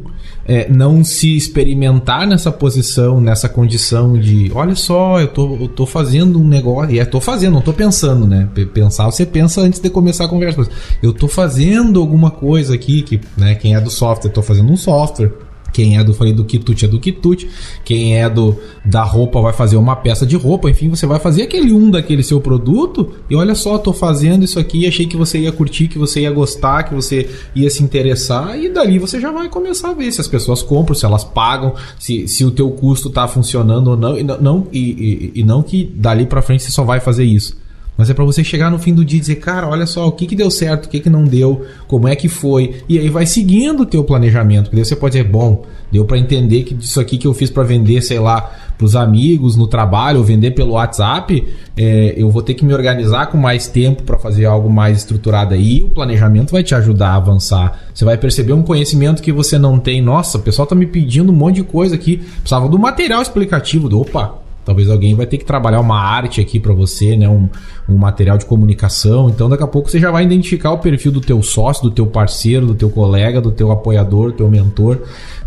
é, não se experimentar nessa posição, nessa condição de olha só, eu tô, eu tô fazendo um negócio, e é, tô fazendo, não tô pensando, né? Pensar, você pensa antes de começar a conversa. Eu tô fazendo alguma coisa aqui, que, né, quem é do software, tô fazendo um software quem é do falei do quitute é do quitute. Quem é do da roupa vai fazer uma peça de roupa. Enfim, você vai fazer aquele um daquele seu produto. E olha só, tô fazendo isso aqui. Achei que você ia curtir, que você ia gostar, que você ia se interessar. E dali você já vai começar a ver se as pessoas compram, se elas pagam, se, se o teu custo tá funcionando ou não. E não, e, e, e não que dali para frente você só vai fazer isso. Mas é para você chegar no fim do dia e dizer, cara, olha só, o que, que deu certo, o que, que não deu, como é que foi. E aí vai seguindo o teu planejamento. Porque daí você pode dizer, bom, deu para entender que isso aqui que eu fiz para vender, sei lá, pros amigos, no trabalho, ou vender pelo WhatsApp, é, eu vou ter que me organizar com mais tempo para fazer algo mais estruturado aí. O planejamento vai te ajudar a avançar. Você vai perceber um conhecimento que você não tem. Nossa, o pessoal tá me pedindo um monte de coisa aqui. Precisava do material explicativo. Do, opa, Talvez alguém vai ter que trabalhar uma arte aqui para você, né? Um, um material de comunicação. Então, daqui a pouco você já vai identificar o perfil do teu sócio, do teu parceiro, do teu colega, do teu apoiador, do teu mentor,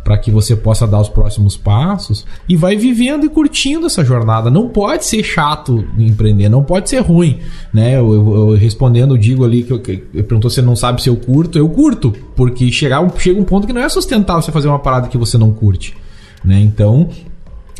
para que você possa dar os próximos passos e vai vivendo e curtindo essa jornada. Não pode ser chato empreender, não pode ser ruim, né? Eu, eu, eu respondendo, digo ali que eu, eu perguntou se não sabe se eu curto, eu curto, porque chegar, chega um ponto que não é sustentável você fazer uma parada que você não curte, né? Então,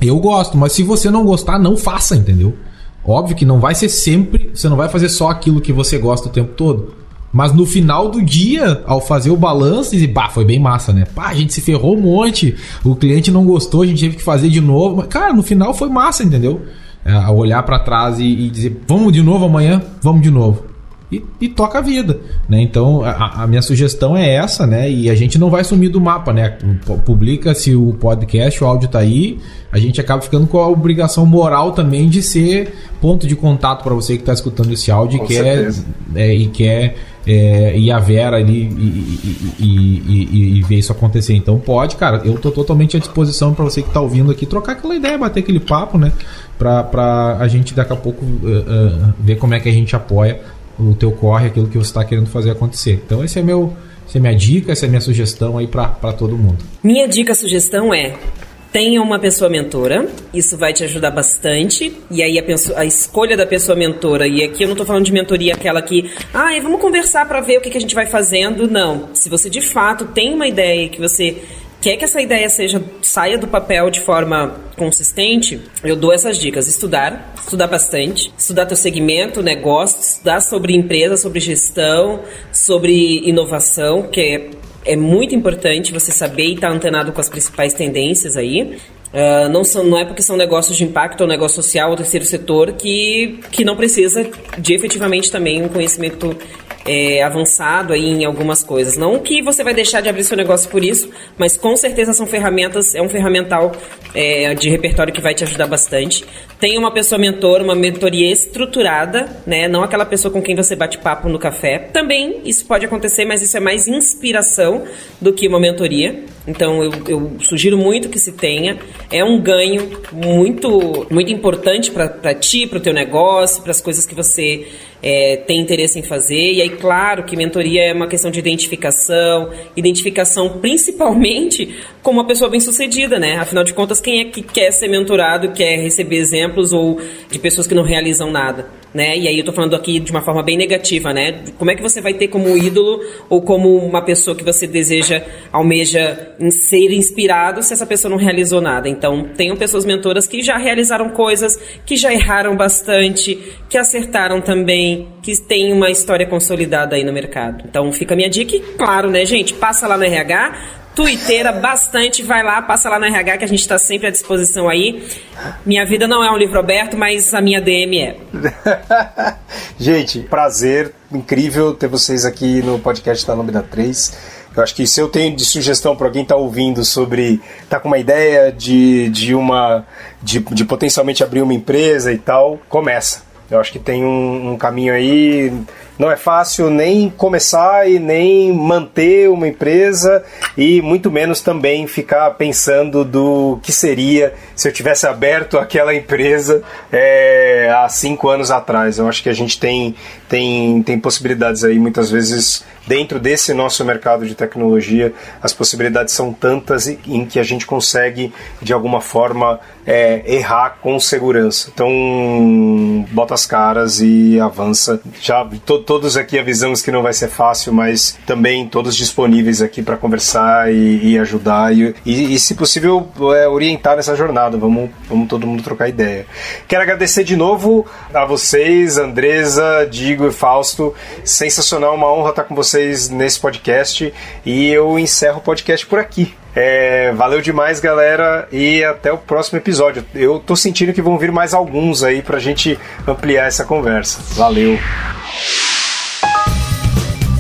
eu gosto, mas se você não gostar, não faça, entendeu? Óbvio que não vai ser sempre, você não vai fazer só aquilo que você gosta o tempo todo. Mas no final do dia, ao fazer o balanço, e bah, foi bem massa, né? Pá, a gente se ferrou um monte, o cliente não gostou, a gente teve que fazer de novo. Mas, cara, no final foi massa, entendeu? É, olhar para trás e, e dizer, vamos de novo amanhã, vamos de novo e, e, toca a vida, né? Então a, a, minha sugestão é essa, né? E a gente não vai sumir do mapa, né? Publica-se o podcast, o áudio tá aí, a gente acaba ficando com a obrigação moral também de ser ponto de contato para você que está escutando esse áudio e quer, é, e quer é, ir a Vera ali e, e, e, ver isso acontecer. Então pode, cara, eu tô totalmente à disposição para você que está ouvindo aqui trocar aquela ideia, bater aquele papo, né? Para a gente daqui a pouco uh, uh, ver como é que a gente apoia o teu corre, aquilo que você está querendo fazer acontecer. Então esse é meu, essa é minha dica, essa é minha sugestão aí para todo mundo. Minha dica, sugestão é tenha uma pessoa mentora, isso vai te ajudar bastante. E aí a, pessoa, a escolha da pessoa mentora, e aqui eu não estou falando de mentoria aquela que, ah, vamos conversar para ver o que, que a gente vai fazendo. Não. Se você de fato tem uma ideia que você quer que essa ideia seja saia do papel de forma consistente, eu dou essas dicas. Estudar, estudar bastante, estudar teu segmento, negócio, estudar sobre empresa, sobre gestão, sobre inovação, que é, é muito importante você saber e estar tá antenado com as principais tendências aí. Uh, não, são, não é porque são negócios de impacto ou negócio social ou terceiro setor que, que não precisa de efetivamente também um conhecimento é, avançado aí em algumas coisas. Não que você vai deixar de abrir seu negócio por isso, mas com certeza são ferramentas, é um ferramental é, de repertório que vai te ajudar bastante. Tem uma pessoa mentor, uma mentoria estruturada, né? Não aquela pessoa com quem você bate papo no café. Também isso pode acontecer, mas isso é mais inspiração do que uma mentoria. Então eu, eu sugiro muito que se tenha. É um ganho muito, muito importante para ti, para o teu negócio, para as coisas que você é, tem interesse em fazer. E aí, claro que mentoria é uma questão de identificação, identificação principalmente como uma pessoa bem-sucedida, né? Afinal de contas, quem é que quer ser mentorado, quer receber exemplos ou de pessoas que não realizam nada? Né? E aí eu tô falando aqui de uma forma bem negativa, né? Como é que você vai ter como ídolo ou como uma pessoa que você deseja, almeja ser inspirado se essa pessoa não realizou nada? Então, tenham pessoas mentoras que já realizaram coisas, que já erraram bastante, que acertaram também, que têm uma história consolidada aí no mercado. Então, fica a minha dica e, claro, né, gente, passa lá no RH, Twittera bastante, vai lá, passa lá no RH que a gente está sempre à disposição aí. Minha vida não é um livro aberto, mas a minha DM é. gente, prazer, incrível ter vocês aqui no podcast da Lambda 3. Eu acho que se eu tenho de sugestão para alguém estar tá ouvindo sobre tá com uma ideia de, de uma de, de potencialmente abrir uma empresa e tal, começa. Eu acho que tem um, um caminho aí não é fácil nem começar e nem manter uma empresa e muito menos também ficar pensando do que seria se eu tivesse aberto aquela empresa é, há cinco anos atrás. Eu acho que a gente tem, tem, tem possibilidades aí muitas vezes dentro desse nosso mercado de tecnologia, as possibilidades são tantas em que a gente consegue, de alguma forma, é, errar com segurança. Então, bota as caras e avança. Já to, todos aqui avisamos que não vai ser fácil, mas também todos disponíveis aqui para conversar e, e ajudar e, e, e, se possível, é, orientar nessa jornada. Vamos, vamos todo mundo trocar ideia. Quero agradecer de novo a vocês, Andresa, Digo e Fausto. Sensacional, uma honra estar com vocês nesse podcast e eu encerro o podcast por aqui. É, valeu demais, galera, e até o próximo episódio. Eu tô sentindo que vão vir mais alguns aí pra gente ampliar essa conversa. Valeu!